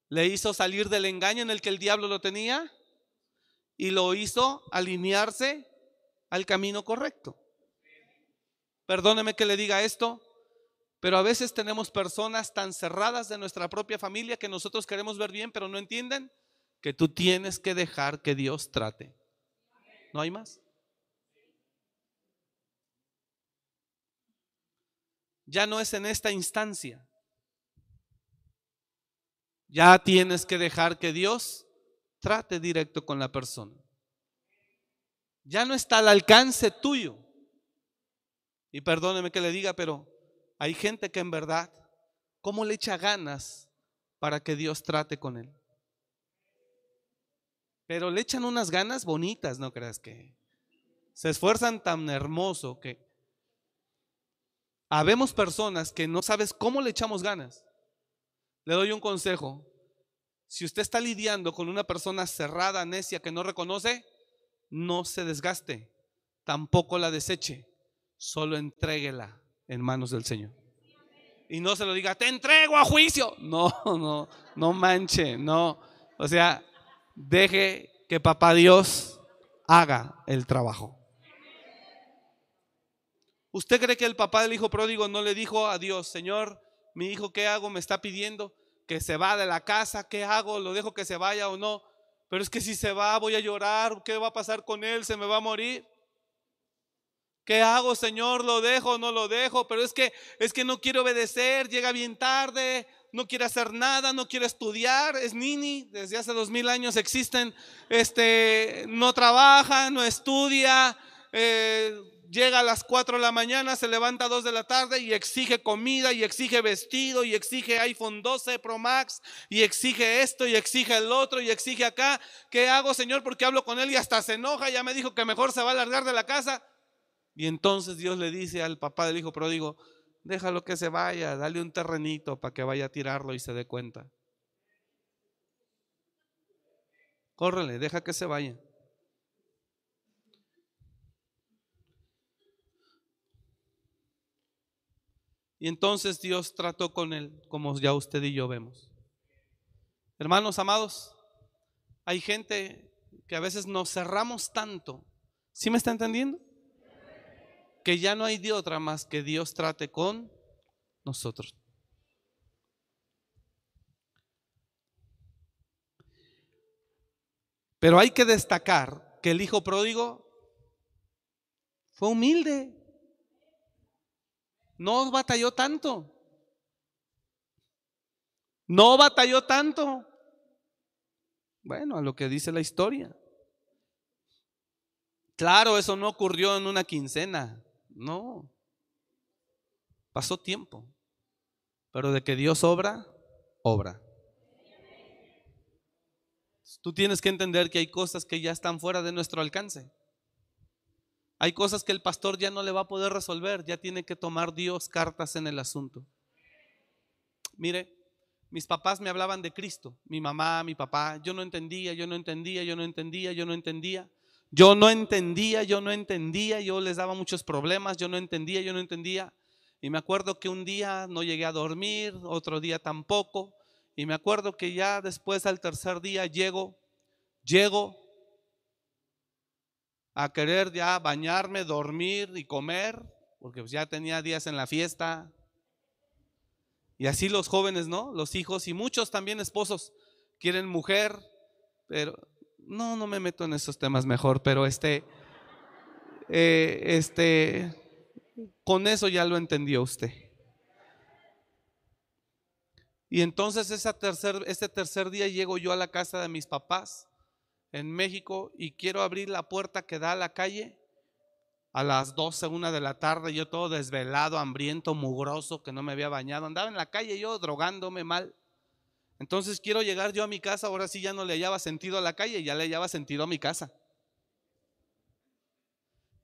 le hizo salir del engaño en el que el diablo lo tenía y lo hizo alinearse al camino correcto. Perdóneme que le diga esto, pero a veces tenemos personas tan cerradas de nuestra propia familia que nosotros queremos ver bien, pero no entienden que tú tienes que dejar que Dios trate. ¿No hay más? Ya no es en esta instancia. Ya tienes que dejar que Dios trate directo con la persona. Ya no está al alcance tuyo. Y perdóneme que le diga, pero hay gente que en verdad, ¿cómo le echa ganas para que Dios trate con él? Pero le echan unas ganas bonitas, ¿no creas que? Se esfuerzan tan hermoso que habemos personas que no sabes cómo le echamos ganas. Le doy un consejo. Si usted está lidiando con una persona cerrada, necia, que no reconoce, no se desgaste, tampoco la deseche, solo entréguela en manos del Señor. Y no se lo diga, te entrego a juicio. No, no, no manche, no. O sea, deje que papá Dios haga el trabajo. ¿Usted cree que el papá del hijo pródigo no le dijo a Dios, Señor, mi hijo, ¿qué hago? Me está pidiendo que se va de la casa, ¿qué hago? ¿Lo dejo que se vaya o no? Pero es que si se va voy a llorar, ¿qué va a pasar con él? ¿Se me va a morir? ¿Qué hago, Señor? ¿Lo dejo o no lo dejo? Pero es que es que no quiero obedecer, llega bien tarde, no quiere hacer nada, no quiere estudiar, es nini, desde hace dos mil años existen, este, no trabaja, no estudia, eh, llega a las 4 de la mañana, se levanta a 2 de la tarde y exige comida y exige vestido y exige iPhone 12 Pro Max y exige esto y exige el otro y exige acá. ¿Qué hago, Señor? Porque hablo con él y hasta se enoja, ya me dijo que mejor se va a largar de la casa. Y entonces Dios le dice al papá del hijo pródigo, déjalo que se vaya, dale un terrenito para que vaya a tirarlo y se dé cuenta. Córrele, deja que se vaya. Y entonces Dios trató con él, como ya usted y yo vemos. Hermanos amados, hay gente que a veces nos cerramos tanto. ¿Sí me está entendiendo? que ya no hay de otra más que Dios trate con nosotros. Pero hay que destacar que el hijo pródigo fue humilde. No batalló tanto. No batalló tanto. Bueno, a lo que dice la historia. Claro, eso no ocurrió en una quincena. No. Pasó tiempo. Pero de que Dios obra, obra. Tú tienes que entender que hay cosas que ya están fuera de nuestro alcance. Hay cosas que el pastor ya no le va a poder resolver, ya tiene que tomar Dios cartas en el asunto. Mire, mis papás me hablaban de Cristo, mi mamá, mi papá, yo no entendía, yo no entendía, yo no entendía, yo no entendía. Yo no entendía, yo no entendía, yo les daba muchos problemas, yo no entendía, yo no entendía. Y me acuerdo que un día no llegué a dormir, otro día tampoco. Y me acuerdo que ya después al tercer día llego, llego a querer ya bañarme, dormir y comer porque pues ya tenía días en la fiesta. Y así los jóvenes, ¿no? Los hijos y muchos también esposos quieren mujer, pero no, no me meto en esos temas mejor, pero este, eh, este, con eso ya lo entendió usted. Y entonces tercer, ese tercer día llego yo a la casa de mis papás en México y quiero abrir la puerta que da a la calle a las 12, una de la tarde, yo todo desvelado, hambriento, mugroso, que no me había bañado, andaba en la calle yo drogándome mal. Entonces quiero llegar yo a mi casa, ahora sí ya no le hallaba sentido a la calle, ya le hallaba sentido a mi casa.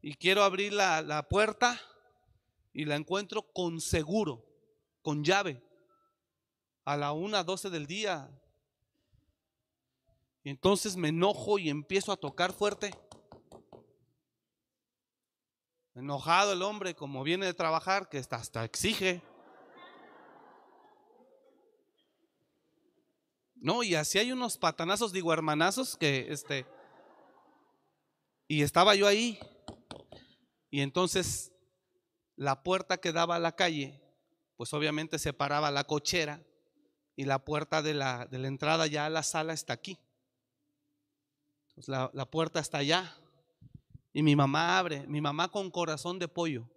Y quiero abrir la, la puerta y la encuentro con seguro, con llave, a la 1, 12 del día. Y entonces me enojo y empiezo a tocar fuerte. Enojado el hombre, como viene de trabajar, que hasta exige. No, y así hay unos patanazos, digo, hermanazos, que este. Y estaba yo ahí. Y entonces la puerta que daba a la calle, pues obviamente separaba la cochera y la puerta de la, de la entrada ya a la sala está aquí. La, la puerta está allá. Y mi mamá abre, mi mamá con corazón de pollo.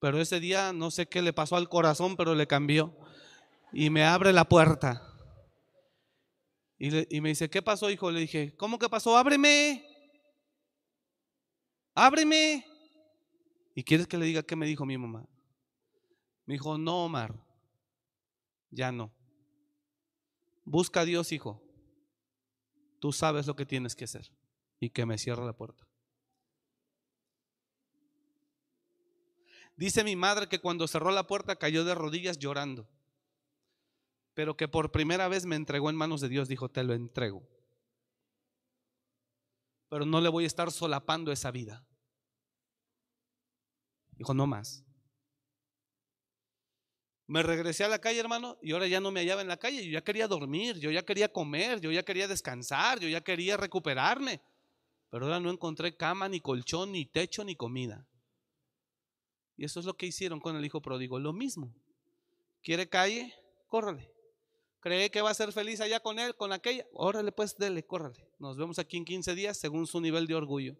Pero ese día no sé qué le pasó al corazón, pero le cambió. Y me abre la puerta. Y, y me dice, ¿qué pasó, hijo? Le dije, ¿cómo que pasó? Ábreme. Ábreme. ¿Y quieres que le diga qué me dijo mi mamá? Me dijo, no, Omar, ya no. Busca a Dios, hijo. Tú sabes lo que tienes que hacer y que me cierre la puerta. Dice mi madre que cuando cerró la puerta cayó de rodillas llorando, pero que por primera vez me entregó en manos de Dios, dijo, te lo entrego. Pero no le voy a estar solapando esa vida. Dijo, no más. Me regresé a la calle, hermano, y ahora ya no me hallaba en la calle. Yo ya quería dormir, yo ya quería comer, yo ya quería descansar, yo ya quería recuperarme pero ahora no encontré cama, ni colchón, ni techo, ni comida. Y eso es lo que hicieron con el hijo pródigo, lo mismo. ¿Quiere calle? Córrale. ¿Cree que va a ser feliz allá con él, con aquella? Órale, pues, dele, córrale. Nos vemos aquí en 15 días según su nivel de orgullo.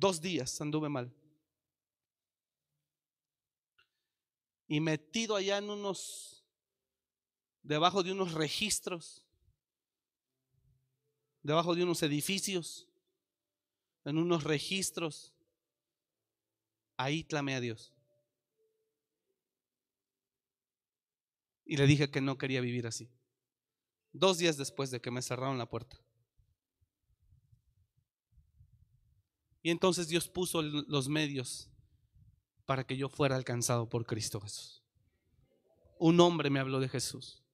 Dos días anduve mal. y metido allá en unos, debajo de unos registros, debajo de unos edificios, en unos registros. Ahí clamé a Dios. Y le dije que no quería vivir así. Dos días después de que me cerraron la puerta. Y entonces Dios puso los medios para que yo fuera alcanzado por Cristo Jesús. Un hombre me habló de Jesús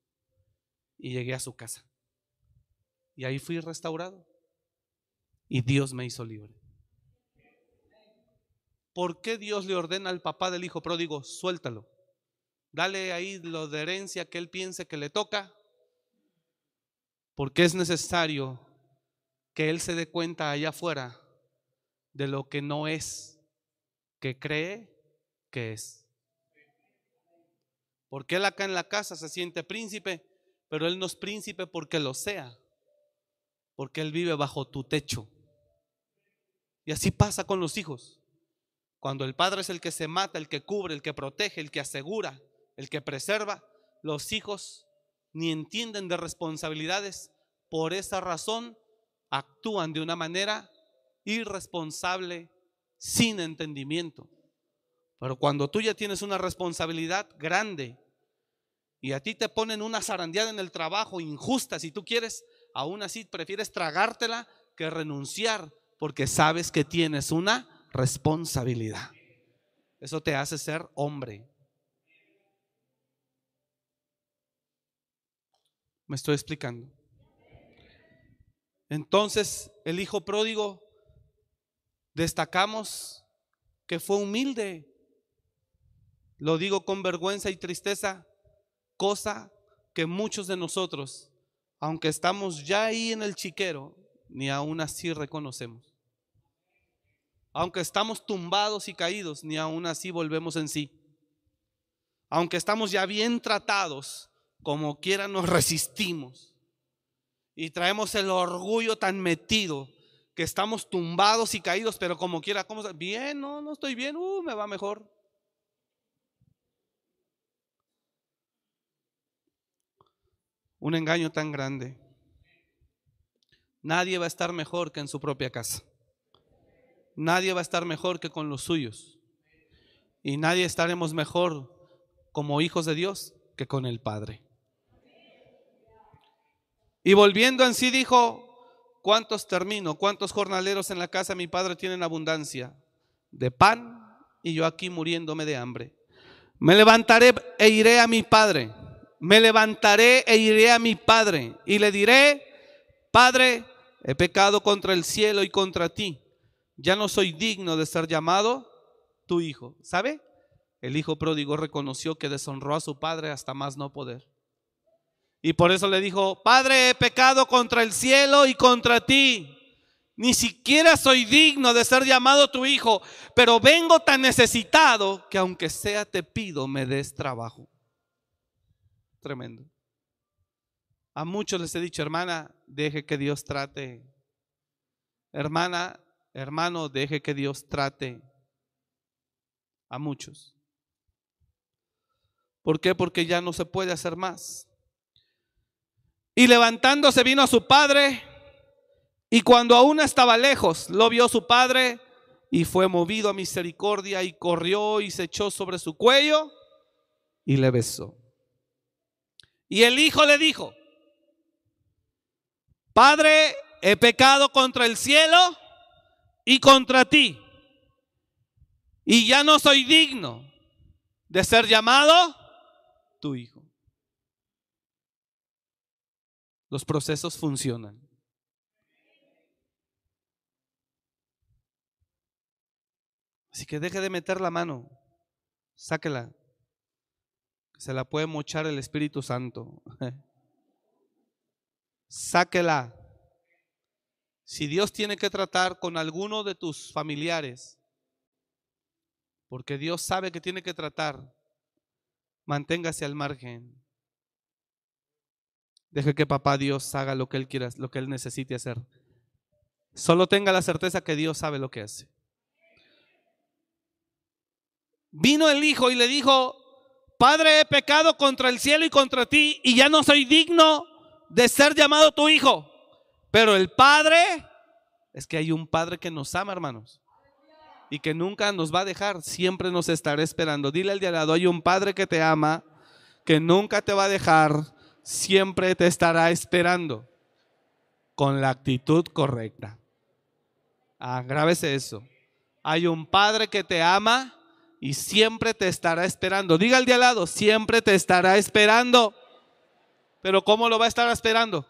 y llegué a su casa. Y ahí fui restaurado. Y Dios me hizo libre. ¿Por qué Dios le ordena al papá del hijo pródigo, suéltalo? Dale ahí lo de herencia que él piense que le toca. Porque es necesario que él se dé cuenta allá afuera de lo que no es, que cree que es. Porque él acá en la casa se siente príncipe, pero él no es príncipe porque lo sea, porque él vive bajo tu techo. Y así pasa con los hijos. Cuando el padre es el que se mata, el que cubre, el que protege, el que asegura, el que preserva, los hijos ni entienden de responsabilidades. Por esa razón actúan de una manera irresponsable, sin entendimiento. Pero cuando tú ya tienes una responsabilidad grande y a ti te ponen una zarandeada en el trabajo injusta, si tú quieres, aún así prefieres tragártela que renunciar porque sabes que tienes una responsabilidad. Eso te hace ser hombre. Me estoy explicando. Entonces, el hijo pródigo, destacamos que fue humilde. Lo digo con vergüenza y tristeza, cosa que muchos de nosotros, aunque estamos ya ahí en el chiquero, ni aún así reconocemos. Aunque estamos tumbados y caídos, ni aún así volvemos en sí. Aunque estamos ya bien tratados, como quiera nos resistimos. Y traemos el orgullo tan metido que estamos tumbados y caídos, pero como quiera, ¿cómo? Bien, no, no estoy bien, uh, me va mejor. Un engaño tan grande. Nadie va a estar mejor que en su propia casa. Nadie va a estar mejor que con los suyos. Y nadie estaremos mejor como hijos de Dios que con el Padre. Y volviendo en sí dijo, ¿cuántos termino? ¿Cuántos jornaleros en la casa de mi Padre tienen abundancia de pan y yo aquí muriéndome de hambre? Me levantaré e iré a mi Padre. Me levantaré e iré a mi Padre y le diré, Padre, he pecado contra el cielo y contra ti. Ya no soy digno de ser llamado tu hijo. ¿Sabe? El hijo pródigo reconoció que deshonró a su padre hasta más no poder. Y por eso le dijo, Padre, he pecado contra el cielo y contra ti. Ni siquiera soy digno de ser llamado tu hijo, pero vengo tan necesitado que aunque sea te pido me des trabajo. Tremendo. A muchos les he dicho, hermana, deje que Dios trate. Hermana, hermano, deje que Dios trate. A muchos. ¿Por qué? Porque ya no se puede hacer más. Y levantándose vino a su padre, y cuando aún estaba lejos, lo vio su padre, y fue movido a misericordia, y corrió y se echó sobre su cuello, y le besó. Y el hijo le dijo, Padre, he pecado contra el cielo y contra ti. Y ya no soy digno de ser llamado tu hijo. Los procesos funcionan. Así que deje de meter la mano, sáquela. Se la puede mochar el Espíritu Santo. sáquela. Si Dios tiene que tratar con alguno de tus familiares, porque Dios sabe que tiene que tratar, manténgase al margen. Deje que papá Dios haga lo que Él quiera, lo que Él necesite hacer. Solo tenga la certeza que Dios sabe lo que hace. Vino el hijo y le dijo, Padre, he pecado contra el cielo y contra ti y ya no soy digno de ser llamado tu hijo. Pero el Padre, es que hay un Padre que nos ama, hermanos. Y que nunca nos va a dejar, siempre nos estará esperando. Dile al de al lado, hay un Padre que te ama, que nunca te va a dejar, siempre te estará esperando. Con la actitud correcta. Agrávese eso. Hay un Padre que te ama y siempre te estará esperando. Diga al de al lado, siempre te estará esperando. Pero ¿cómo lo va a estar esperando?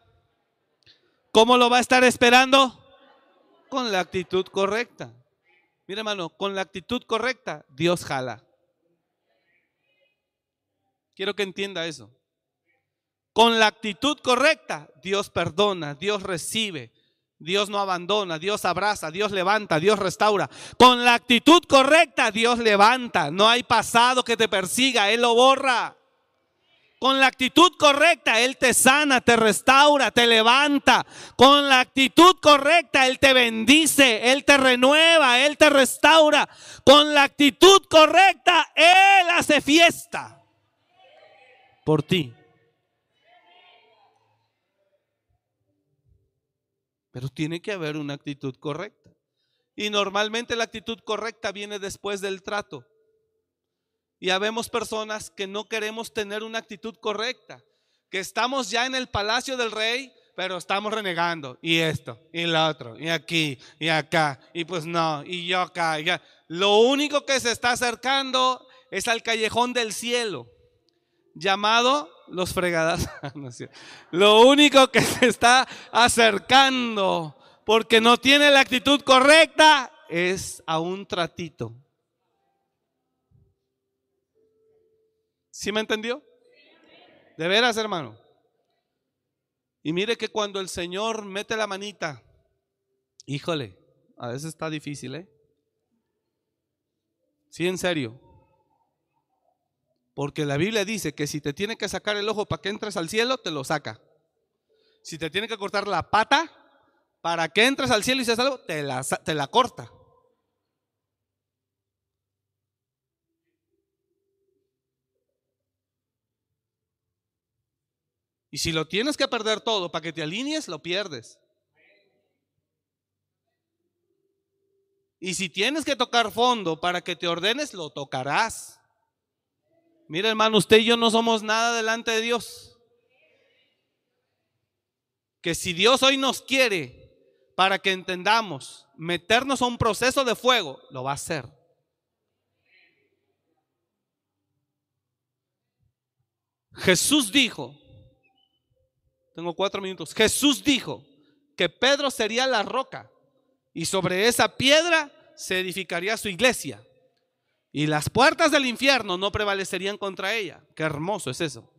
¿Cómo lo va a estar esperando? Con la actitud correcta. Mira, hermano, con la actitud correcta, Dios jala. Quiero que entienda eso. Con la actitud correcta, Dios perdona, Dios recibe, Dios no abandona, Dios abraza, Dios levanta, Dios restaura. Con la actitud correcta, Dios levanta. No hay pasado que te persiga, Él lo borra. Con la actitud correcta, Él te sana, te restaura, te levanta. Con la actitud correcta, Él te bendice, Él te renueva, Él te restaura. Con la actitud correcta, Él hace fiesta por ti. Pero tiene que haber una actitud correcta. Y normalmente la actitud correcta viene después del trato. Y habemos personas que no queremos tener una actitud correcta, que estamos ya en el palacio del rey, pero estamos renegando. Y esto, y lo otro, y aquí, y acá, y pues no, y yo acá. Y Lo único que se está acercando es al callejón del cielo, llamado los fregadas. lo único que se está acercando, porque no tiene la actitud correcta, es a un tratito. ¿Sí me entendió? De veras, hermano. Y mire que cuando el Señor mete la manita, híjole, a veces está difícil, ¿eh? Sí, en serio. Porque la Biblia dice que si te tiene que sacar el ojo para que entres al cielo, te lo saca. Si te tiene que cortar la pata para que entres al cielo y seas salvo, te la, te la corta. Y si lo tienes que perder todo para que te alinees, lo pierdes. Y si tienes que tocar fondo para que te ordenes, lo tocarás. Mira hermano, usted y yo no somos nada delante de Dios. Que si Dios hoy nos quiere para que entendamos meternos a un proceso de fuego, lo va a hacer. Jesús dijo, tengo cuatro minutos. Jesús dijo que Pedro sería la roca y sobre esa piedra se edificaría su iglesia. Y las puertas del infierno no prevalecerían contra ella. Qué hermoso es eso.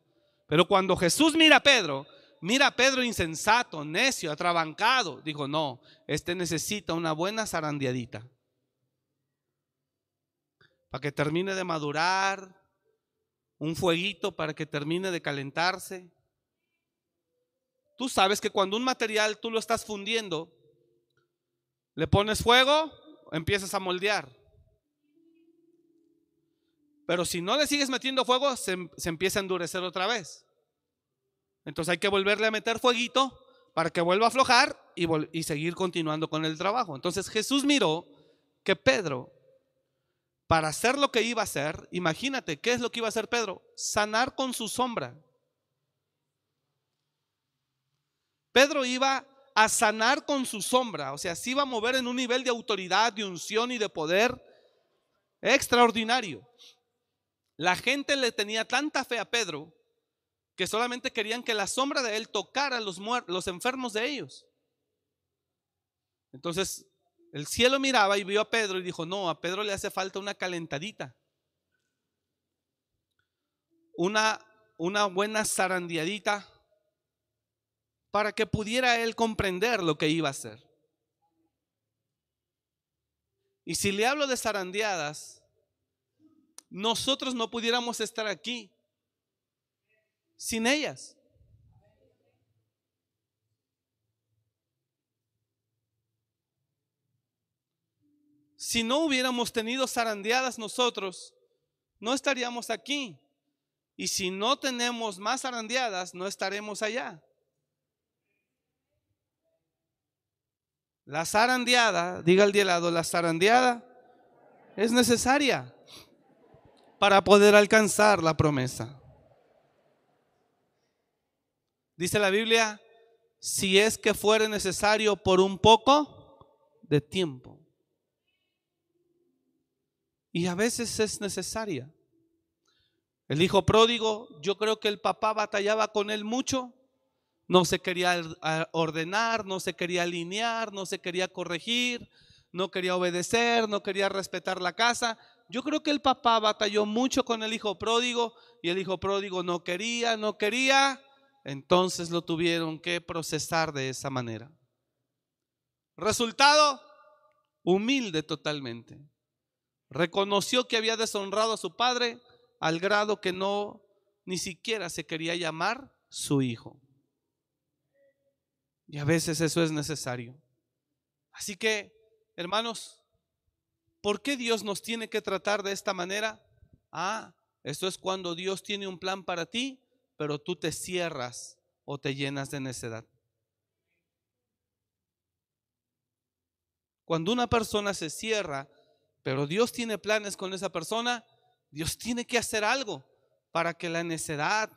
Pero cuando Jesús mira a Pedro, mira a Pedro insensato, necio, atrabancado. Dijo, no, este necesita una buena zarandeadita. Para que termine de madurar, un fueguito para que termine de calentarse. Tú sabes que cuando un material tú lo estás fundiendo, le pones fuego, empiezas a moldear. Pero si no le sigues metiendo fuego, se, empieza a endurecer otra vez. Entonces hay que volverle a meter fueguito para que vuelva a aflojar y, y seguir continuando con el trabajo. Entonces Jesús miró que Pedro, para hacer lo que iba a hacer, imagínate, ¿qué es lo que iba a hacer Pedro? Sanar con su sombra. Pedro iba a sanar con su sombra, o sea, se iba a mover en un nivel de autoridad, de unción y de poder extraordinario. La gente le tenía tanta fe a Pedro que solamente querían que la sombra de él tocara los, los enfermos de ellos. Entonces el cielo miraba y vio a Pedro y dijo, no, a Pedro le hace falta una calentadita, una, una buena zarandeadita para que pudiera él comprender lo que iba a hacer. Y si le hablo de zarandeadas, nosotros no pudiéramos estar aquí sin ellas. Si no hubiéramos tenido zarandeadas nosotros, no estaríamos aquí. Y si no tenemos más zarandeadas, no estaremos allá. La zarandeada, diga el de la zarandeada es necesaria para poder alcanzar la promesa. Dice la Biblia, si es que fuere necesario por un poco de tiempo. Y a veces es necesaria. El hijo pródigo, yo creo que el papá batallaba con él mucho no se quería ordenar, no se quería alinear, no se quería corregir, no quería obedecer, no quería respetar la casa. Yo creo que el papá batalló mucho con el hijo pródigo y el hijo pródigo no quería, no quería. Entonces lo tuvieron que procesar de esa manera. Resultado, humilde totalmente. Reconoció que había deshonrado a su padre al grado que no ni siquiera se quería llamar su hijo. Y a veces eso es necesario. Así que, hermanos, ¿por qué Dios nos tiene que tratar de esta manera? Ah, esto es cuando Dios tiene un plan para ti, pero tú te cierras o te llenas de necedad. Cuando una persona se cierra, pero Dios tiene planes con esa persona, Dios tiene que hacer algo para que la necedad,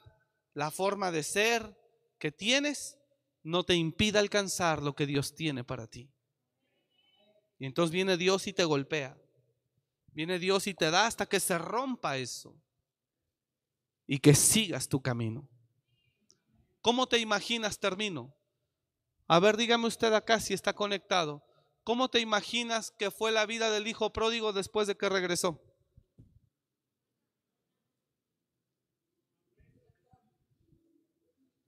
la forma de ser que tienes, no te impida alcanzar lo que Dios tiene para ti. Y entonces viene Dios y te golpea. Viene Dios y te da hasta que se rompa eso. Y que sigas tu camino. ¿Cómo te imaginas termino? A ver, dígame usted acá si está conectado. ¿Cómo te imaginas que fue la vida del hijo pródigo después de que regresó?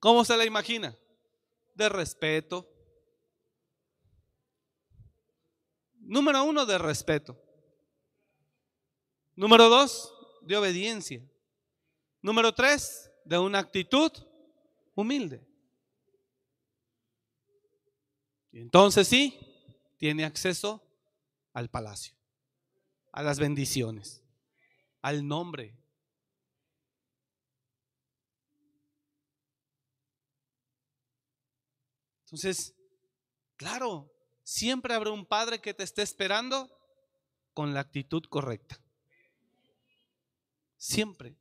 ¿Cómo se la imagina? De respeto. Número uno, de respeto. Número dos, de obediencia. Número tres, de una actitud humilde. Y entonces sí, tiene acceso al palacio, a las bendiciones, al nombre. Entonces, claro, siempre habrá un padre que te esté esperando con la actitud correcta. Siempre.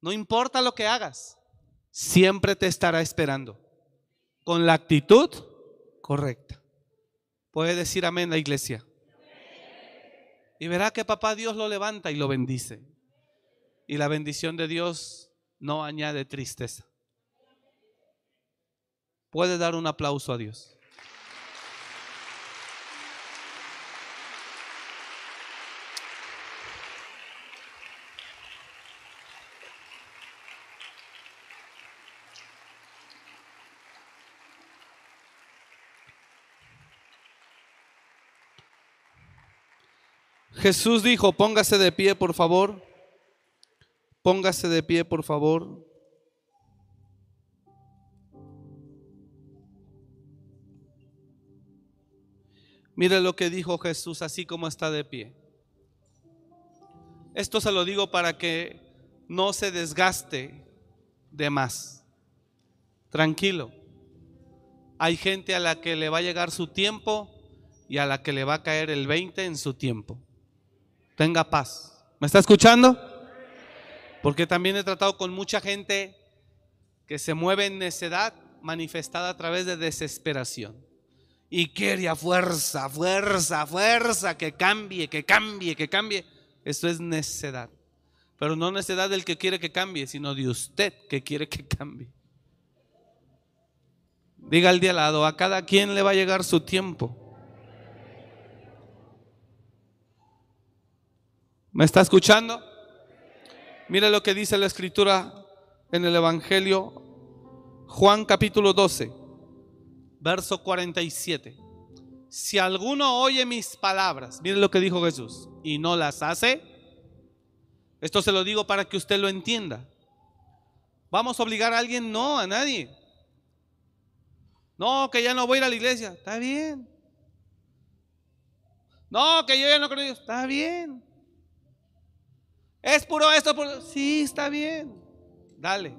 No importa lo que hagas, siempre te estará esperando con la actitud correcta. Puede decir amén la iglesia. Y verá que papá Dios lo levanta y lo bendice. Y la bendición de Dios no añade tristeza. Puede dar un aplauso a Dios. Jesús dijo, póngase de pie, por favor. Póngase de pie, por favor. Mire lo que dijo Jesús, así como está de pie. Esto se lo digo para que no se desgaste de más. Tranquilo. Hay gente a la que le va a llegar su tiempo y a la que le va a caer el 20 en su tiempo tenga paz. ¿Me está escuchando? Porque también he tratado con mucha gente que se mueve en necedad manifestada a través de desesperación. Y quiere a fuerza, fuerza, fuerza, que cambie, que cambie, que cambie. Eso es necedad. Pero no necedad del que quiere que cambie, sino de usted que quiere que cambie. Diga al de al lado, a cada quien le va a llegar su tiempo. ¿Me está escuchando? Mire lo que dice la escritura en el Evangelio, Juan capítulo 12, verso 47. Si alguno oye mis palabras, mire lo que dijo Jesús, y no las hace, esto se lo digo para que usted lo entienda. ¿Vamos a obligar a alguien? No, a nadie. No, que ya no voy a ir a la iglesia. Está bien. No, que yo ya no creo. Está bien. Es puro esto, puro. Sí, está bien. Dale.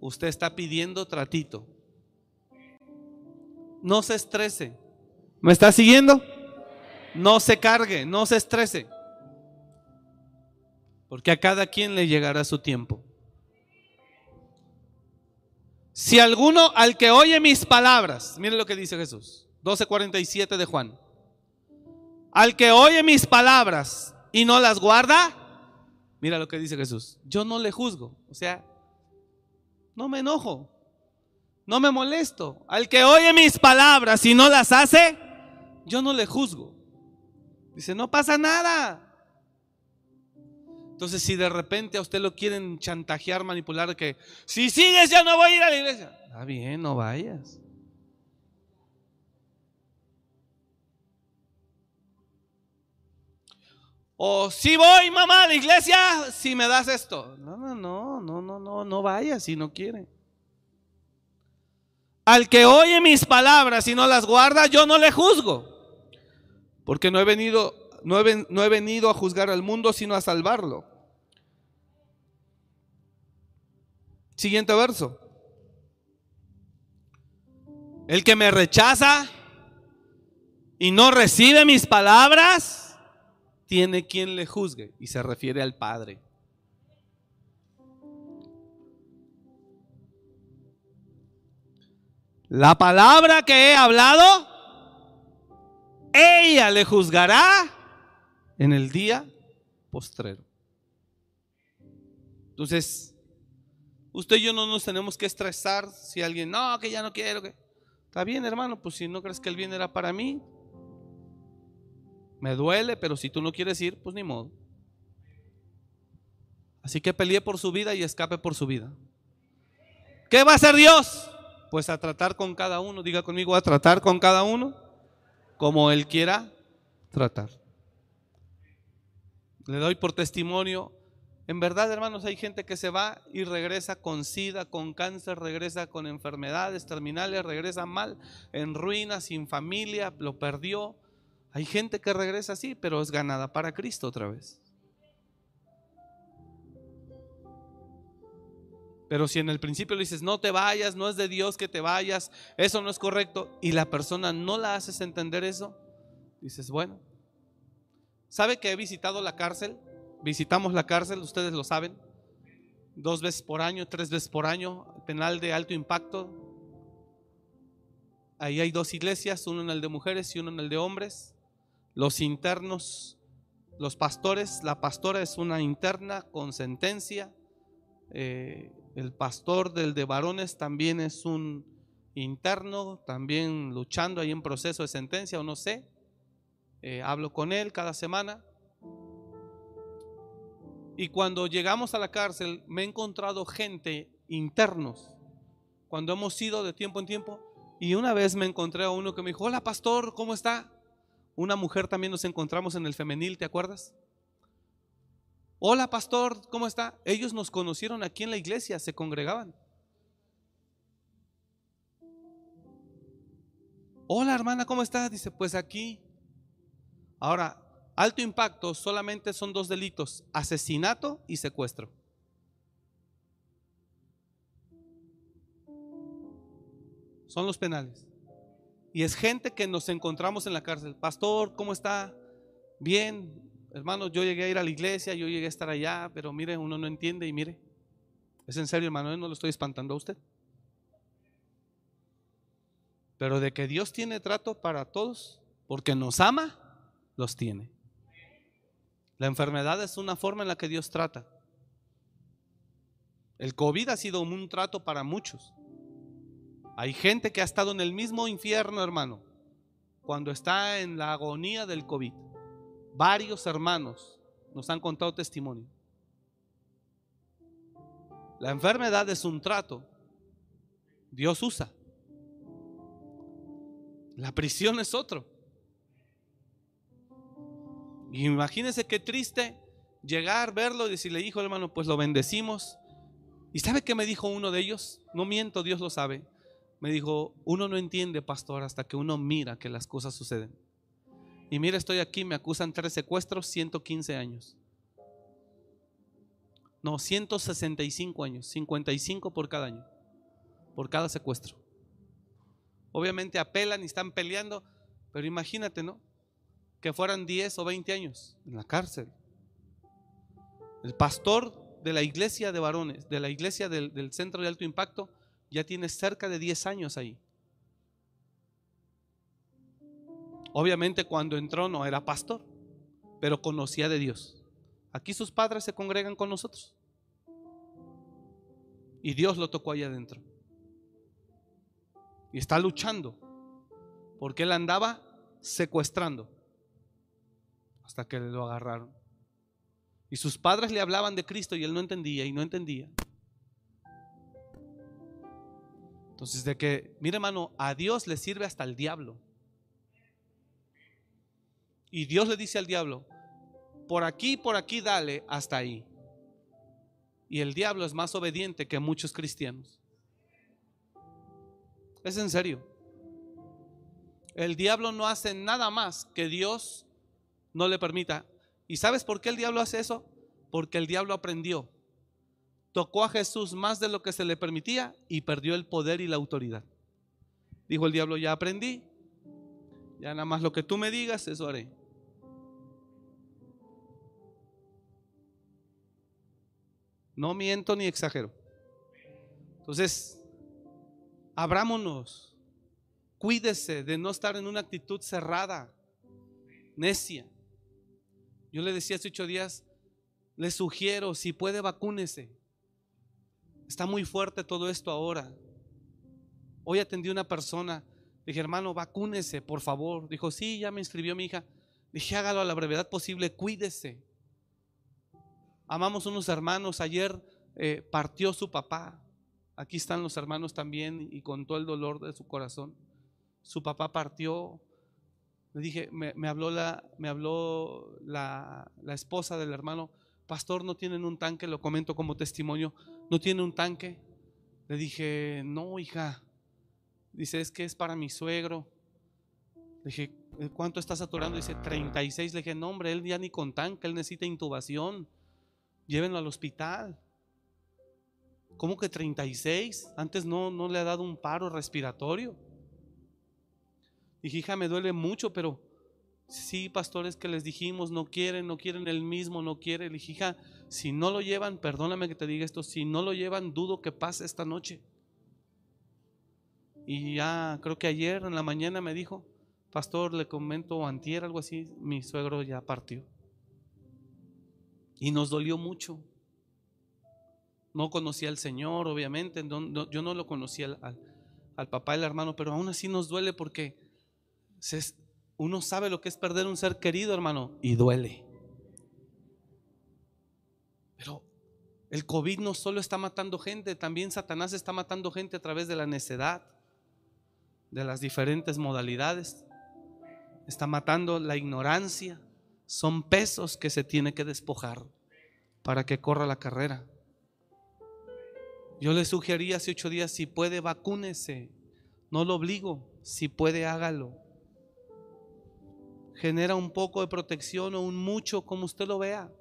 Usted está pidiendo tratito. No se estrese. ¿Me está siguiendo? No se cargue, no se estrese. Porque a cada quien le llegará su tiempo. Si alguno al que oye mis palabras, mire lo que dice Jesús, 12:47 de Juan. Al que oye mis palabras y no las guarda, Mira lo que dice Jesús. Yo no le juzgo. O sea, no me enojo. No me molesto. Al que oye mis palabras y no las hace, yo no le juzgo. Dice, no pasa nada. Entonces, si de repente a usted lo quieren chantajear, manipular, que si sigues ya no voy a ir a la iglesia. Está bien, no vayas. O si voy, mamá, a la iglesia, si me das esto. No, no, no, no, no, no, no vaya si no quiere. Al que oye mis palabras y no las guarda, yo no le juzgo. Porque no he venido, no he, no he venido a juzgar al mundo, sino a salvarlo. Siguiente verso. El que me rechaza y no recibe mis palabras, tiene quien le juzgue y se refiere al Padre. La palabra que he hablado, ella le juzgará en el día postrero. Entonces, usted y yo no nos tenemos que estresar si alguien, no, que ya no quiero. Que... Está bien, hermano, pues si no crees que el bien era para mí, me duele, pero si tú no quieres ir, pues ni modo. Así que peleé por su vida y escape por su vida. ¿Qué va a hacer Dios? Pues a tratar con cada uno, diga conmigo, a tratar con cada uno como Él quiera tratar. Le doy por testimonio, en verdad hermanos, hay gente que se va y regresa con sida, con cáncer, regresa con enfermedades terminales, regresa mal, en ruinas, sin familia, lo perdió. Hay gente que regresa así, pero es ganada para Cristo otra vez. Pero si en el principio le dices, no te vayas, no es de Dios que te vayas, eso no es correcto, y la persona no la haces entender eso, dices, bueno, ¿sabe que he visitado la cárcel? Visitamos la cárcel, ustedes lo saben, dos veces por año, tres veces por año, penal de alto impacto. Ahí hay dos iglesias, uno en el de mujeres y uno en el de hombres. Los internos, los pastores, la pastora es una interna con sentencia. Eh, el pastor del de varones también es un interno, también luchando ahí en proceso de sentencia o no sé. Eh, hablo con él cada semana. Y cuando llegamos a la cárcel me he encontrado gente internos, cuando hemos ido de tiempo en tiempo. Y una vez me encontré a uno que me dijo, hola pastor, ¿cómo está? Una mujer también nos encontramos en el femenil, ¿te acuerdas? Hola pastor, ¿cómo está? Ellos nos conocieron aquí en la iglesia, se congregaban. Hola hermana, ¿cómo está? Dice, pues aquí. Ahora, alto impacto solamente son dos delitos, asesinato y secuestro. Son los penales. Y es gente que nos encontramos en la cárcel. Pastor, ¿cómo está? Bien, hermano, yo llegué a ir a la iglesia, yo llegué a estar allá, pero mire, uno no entiende y mire, es en serio, hermano, no lo estoy espantando a usted. Pero de que Dios tiene trato para todos, porque nos ama, los tiene. La enfermedad es una forma en la que Dios trata. El COVID ha sido un trato para muchos. Hay gente que ha estado en el mismo infierno, hermano, cuando está en la agonía del COVID. Varios hermanos nos han contado testimonio. La enfermedad es un trato. Dios usa. La prisión es otro. imagínense qué triste llegar, verlo y decirle, hijo hermano, pues lo bendecimos. ¿Y sabe qué me dijo uno de ellos? No miento, Dios lo sabe. Me dijo, uno no entiende, pastor, hasta que uno mira que las cosas suceden. Y mira, estoy aquí, me acusan tres secuestros, 115 años. No, 165 años, 55 por cada año, por cada secuestro. Obviamente apelan y están peleando, pero imagínate, ¿no? Que fueran 10 o 20 años en la cárcel. El pastor de la iglesia de varones, de la iglesia del, del centro de alto impacto, ya tiene cerca de 10 años ahí. Obviamente cuando entró no era pastor, pero conocía de Dios. Aquí sus padres se congregan con nosotros. Y Dios lo tocó ahí adentro. Y está luchando. Porque él andaba secuestrando. Hasta que lo agarraron. Y sus padres le hablaban de Cristo y él no entendía y no entendía. Entonces, de que, mire hermano, a Dios le sirve hasta el diablo. Y Dios le dice al diablo, por aquí, por aquí, dale hasta ahí. Y el diablo es más obediente que muchos cristianos. Es en serio. El diablo no hace nada más que Dios no le permita. ¿Y sabes por qué el diablo hace eso? Porque el diablo aprendió. Tocó a Jesús más de lo que se le permitía y perdió el poder y la autoridad. Dijo el diablo, ya aprendí. Ya nada más lo que tú me digas, eso haré. No miento ni exagero. Entonces, abrámonos. Cuídese de no estar en una actitud cerrada, necia. Yo le decía hace ocho días, le sugiero, si puede, vacúnese. Está muy fuerte todo esto ahora. Hoy atendí a una persona, dije, hermano, vacúnese, por favor. Dijo, sí, ya me inscribió mi hija. Dije, hágalo a la brevedad posible, cuídese. Amamos unos hermanos, ayer eh, partió su papá, aquí están los hermanos también y con todo el dolor de su corazón. Su papá partió. Le dije, me, habló, la, me habló la, la esposa del hermano, pastor, no tienen un tanque, lo comento como testimonio, no tiene un tanque. Le dije, no, hija. Dice, es que es para mi suegro. Le dije, ¿cuánto estás saturando? Dice, 36. Le dije, no, hombre, él ya ni con tanque, él necesita intubación. Llévenlo al hospital. ¿Cómo que 36? Antes no, no le ha dado un paro respiratorio. Dije, hija, me duele mucho, pero sí, pastores que les dijimos, no quieren, no quieren el mismo, no quiere. Le dije, hija, si no lo llevan, perdóname que te diga esto, si no lo llevan, dudo que pase esta noche. Y ya creo que ayer en la mañana me dijo, pastor, le comento antier, algo así, mi suegro ya partió. Y nos dolió mucho. No conocía al Señor, obviamente, yo no lo conocía al, papá y al hermano, pero aún así nos duele porque uno sabe lo que es perder un ser querido, hermano, y duele. Pero el COVID no solo está matando gente, también Satanás está matando gente a través de la necedad, de las diferentes modalidades. Está matando la ignorancia. Son pesos que se tiene que despojar para que corra la carrera. Yo le sugerí hace ocho días, si puede, vacúnese. No lo obligo. Si puede, hágalo. Genera un poco de protección o un mucho, como usted lo vea.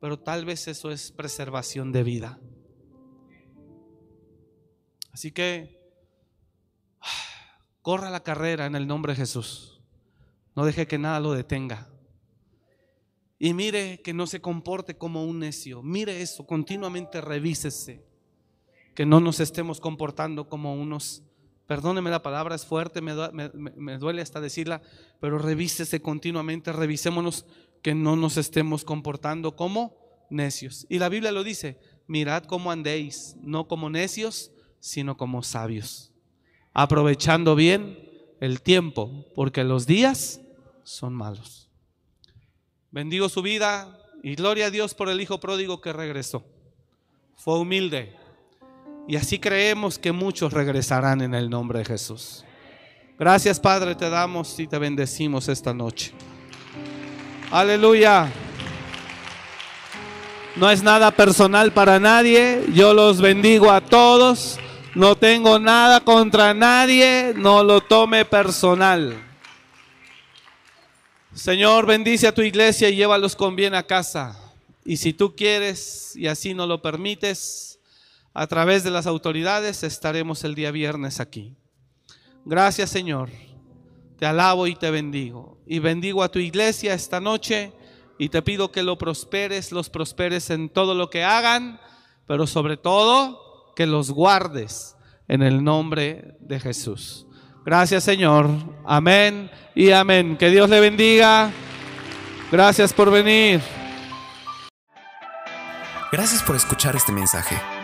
Pero tal vez eso es preservación de vida. Así que corra la carrera en el nombre de Jesús. No deje que nada lo detenga. Y mire que no se comporte como un necio. Mire eso, continuamente revísese. Que no nos estemos comportando como unos, perdóneme la palabra, es fuerte, me, duele hasta decirla, pero revísese continuamente, revisémonos que no nos estemos comportando como necios. Y la Biblia lo dice, mirad cómo andéis, no como necios, sino como sabios, aprovechando bien el tiempo, porque los días son malos. Bendigo su vida y gloria a Dios por el Hijo pródigo que regresó. Fue humilde. Y así creemos que muchos regresarán en el nombre de Jesús. Gracias Padre, te damos y te bendecimos esta noche. Aleluya. No es nada personal para nadie. Yo los bendigo a todos. No tengo nada contra nadie. No lo tome personal. Señor, bendice a tu iglesia y llévalos con bien a casa. Y si tú quieres y así no lo permites, a través de las autoridades estaremos el día viernes aquí. Gracias Señor. Te alabo y te bendigo. Y bendigo a tu iglesia esta noche y te pido que lo prosperes, los prosperes en todo lo que hagan, pero sobre todo que los guardes en el nombre de Jesús. Gracias Señor. Amén y amén. Que Dios le bendiga. Gracias por venir. Gracias por escuchar este mensaje.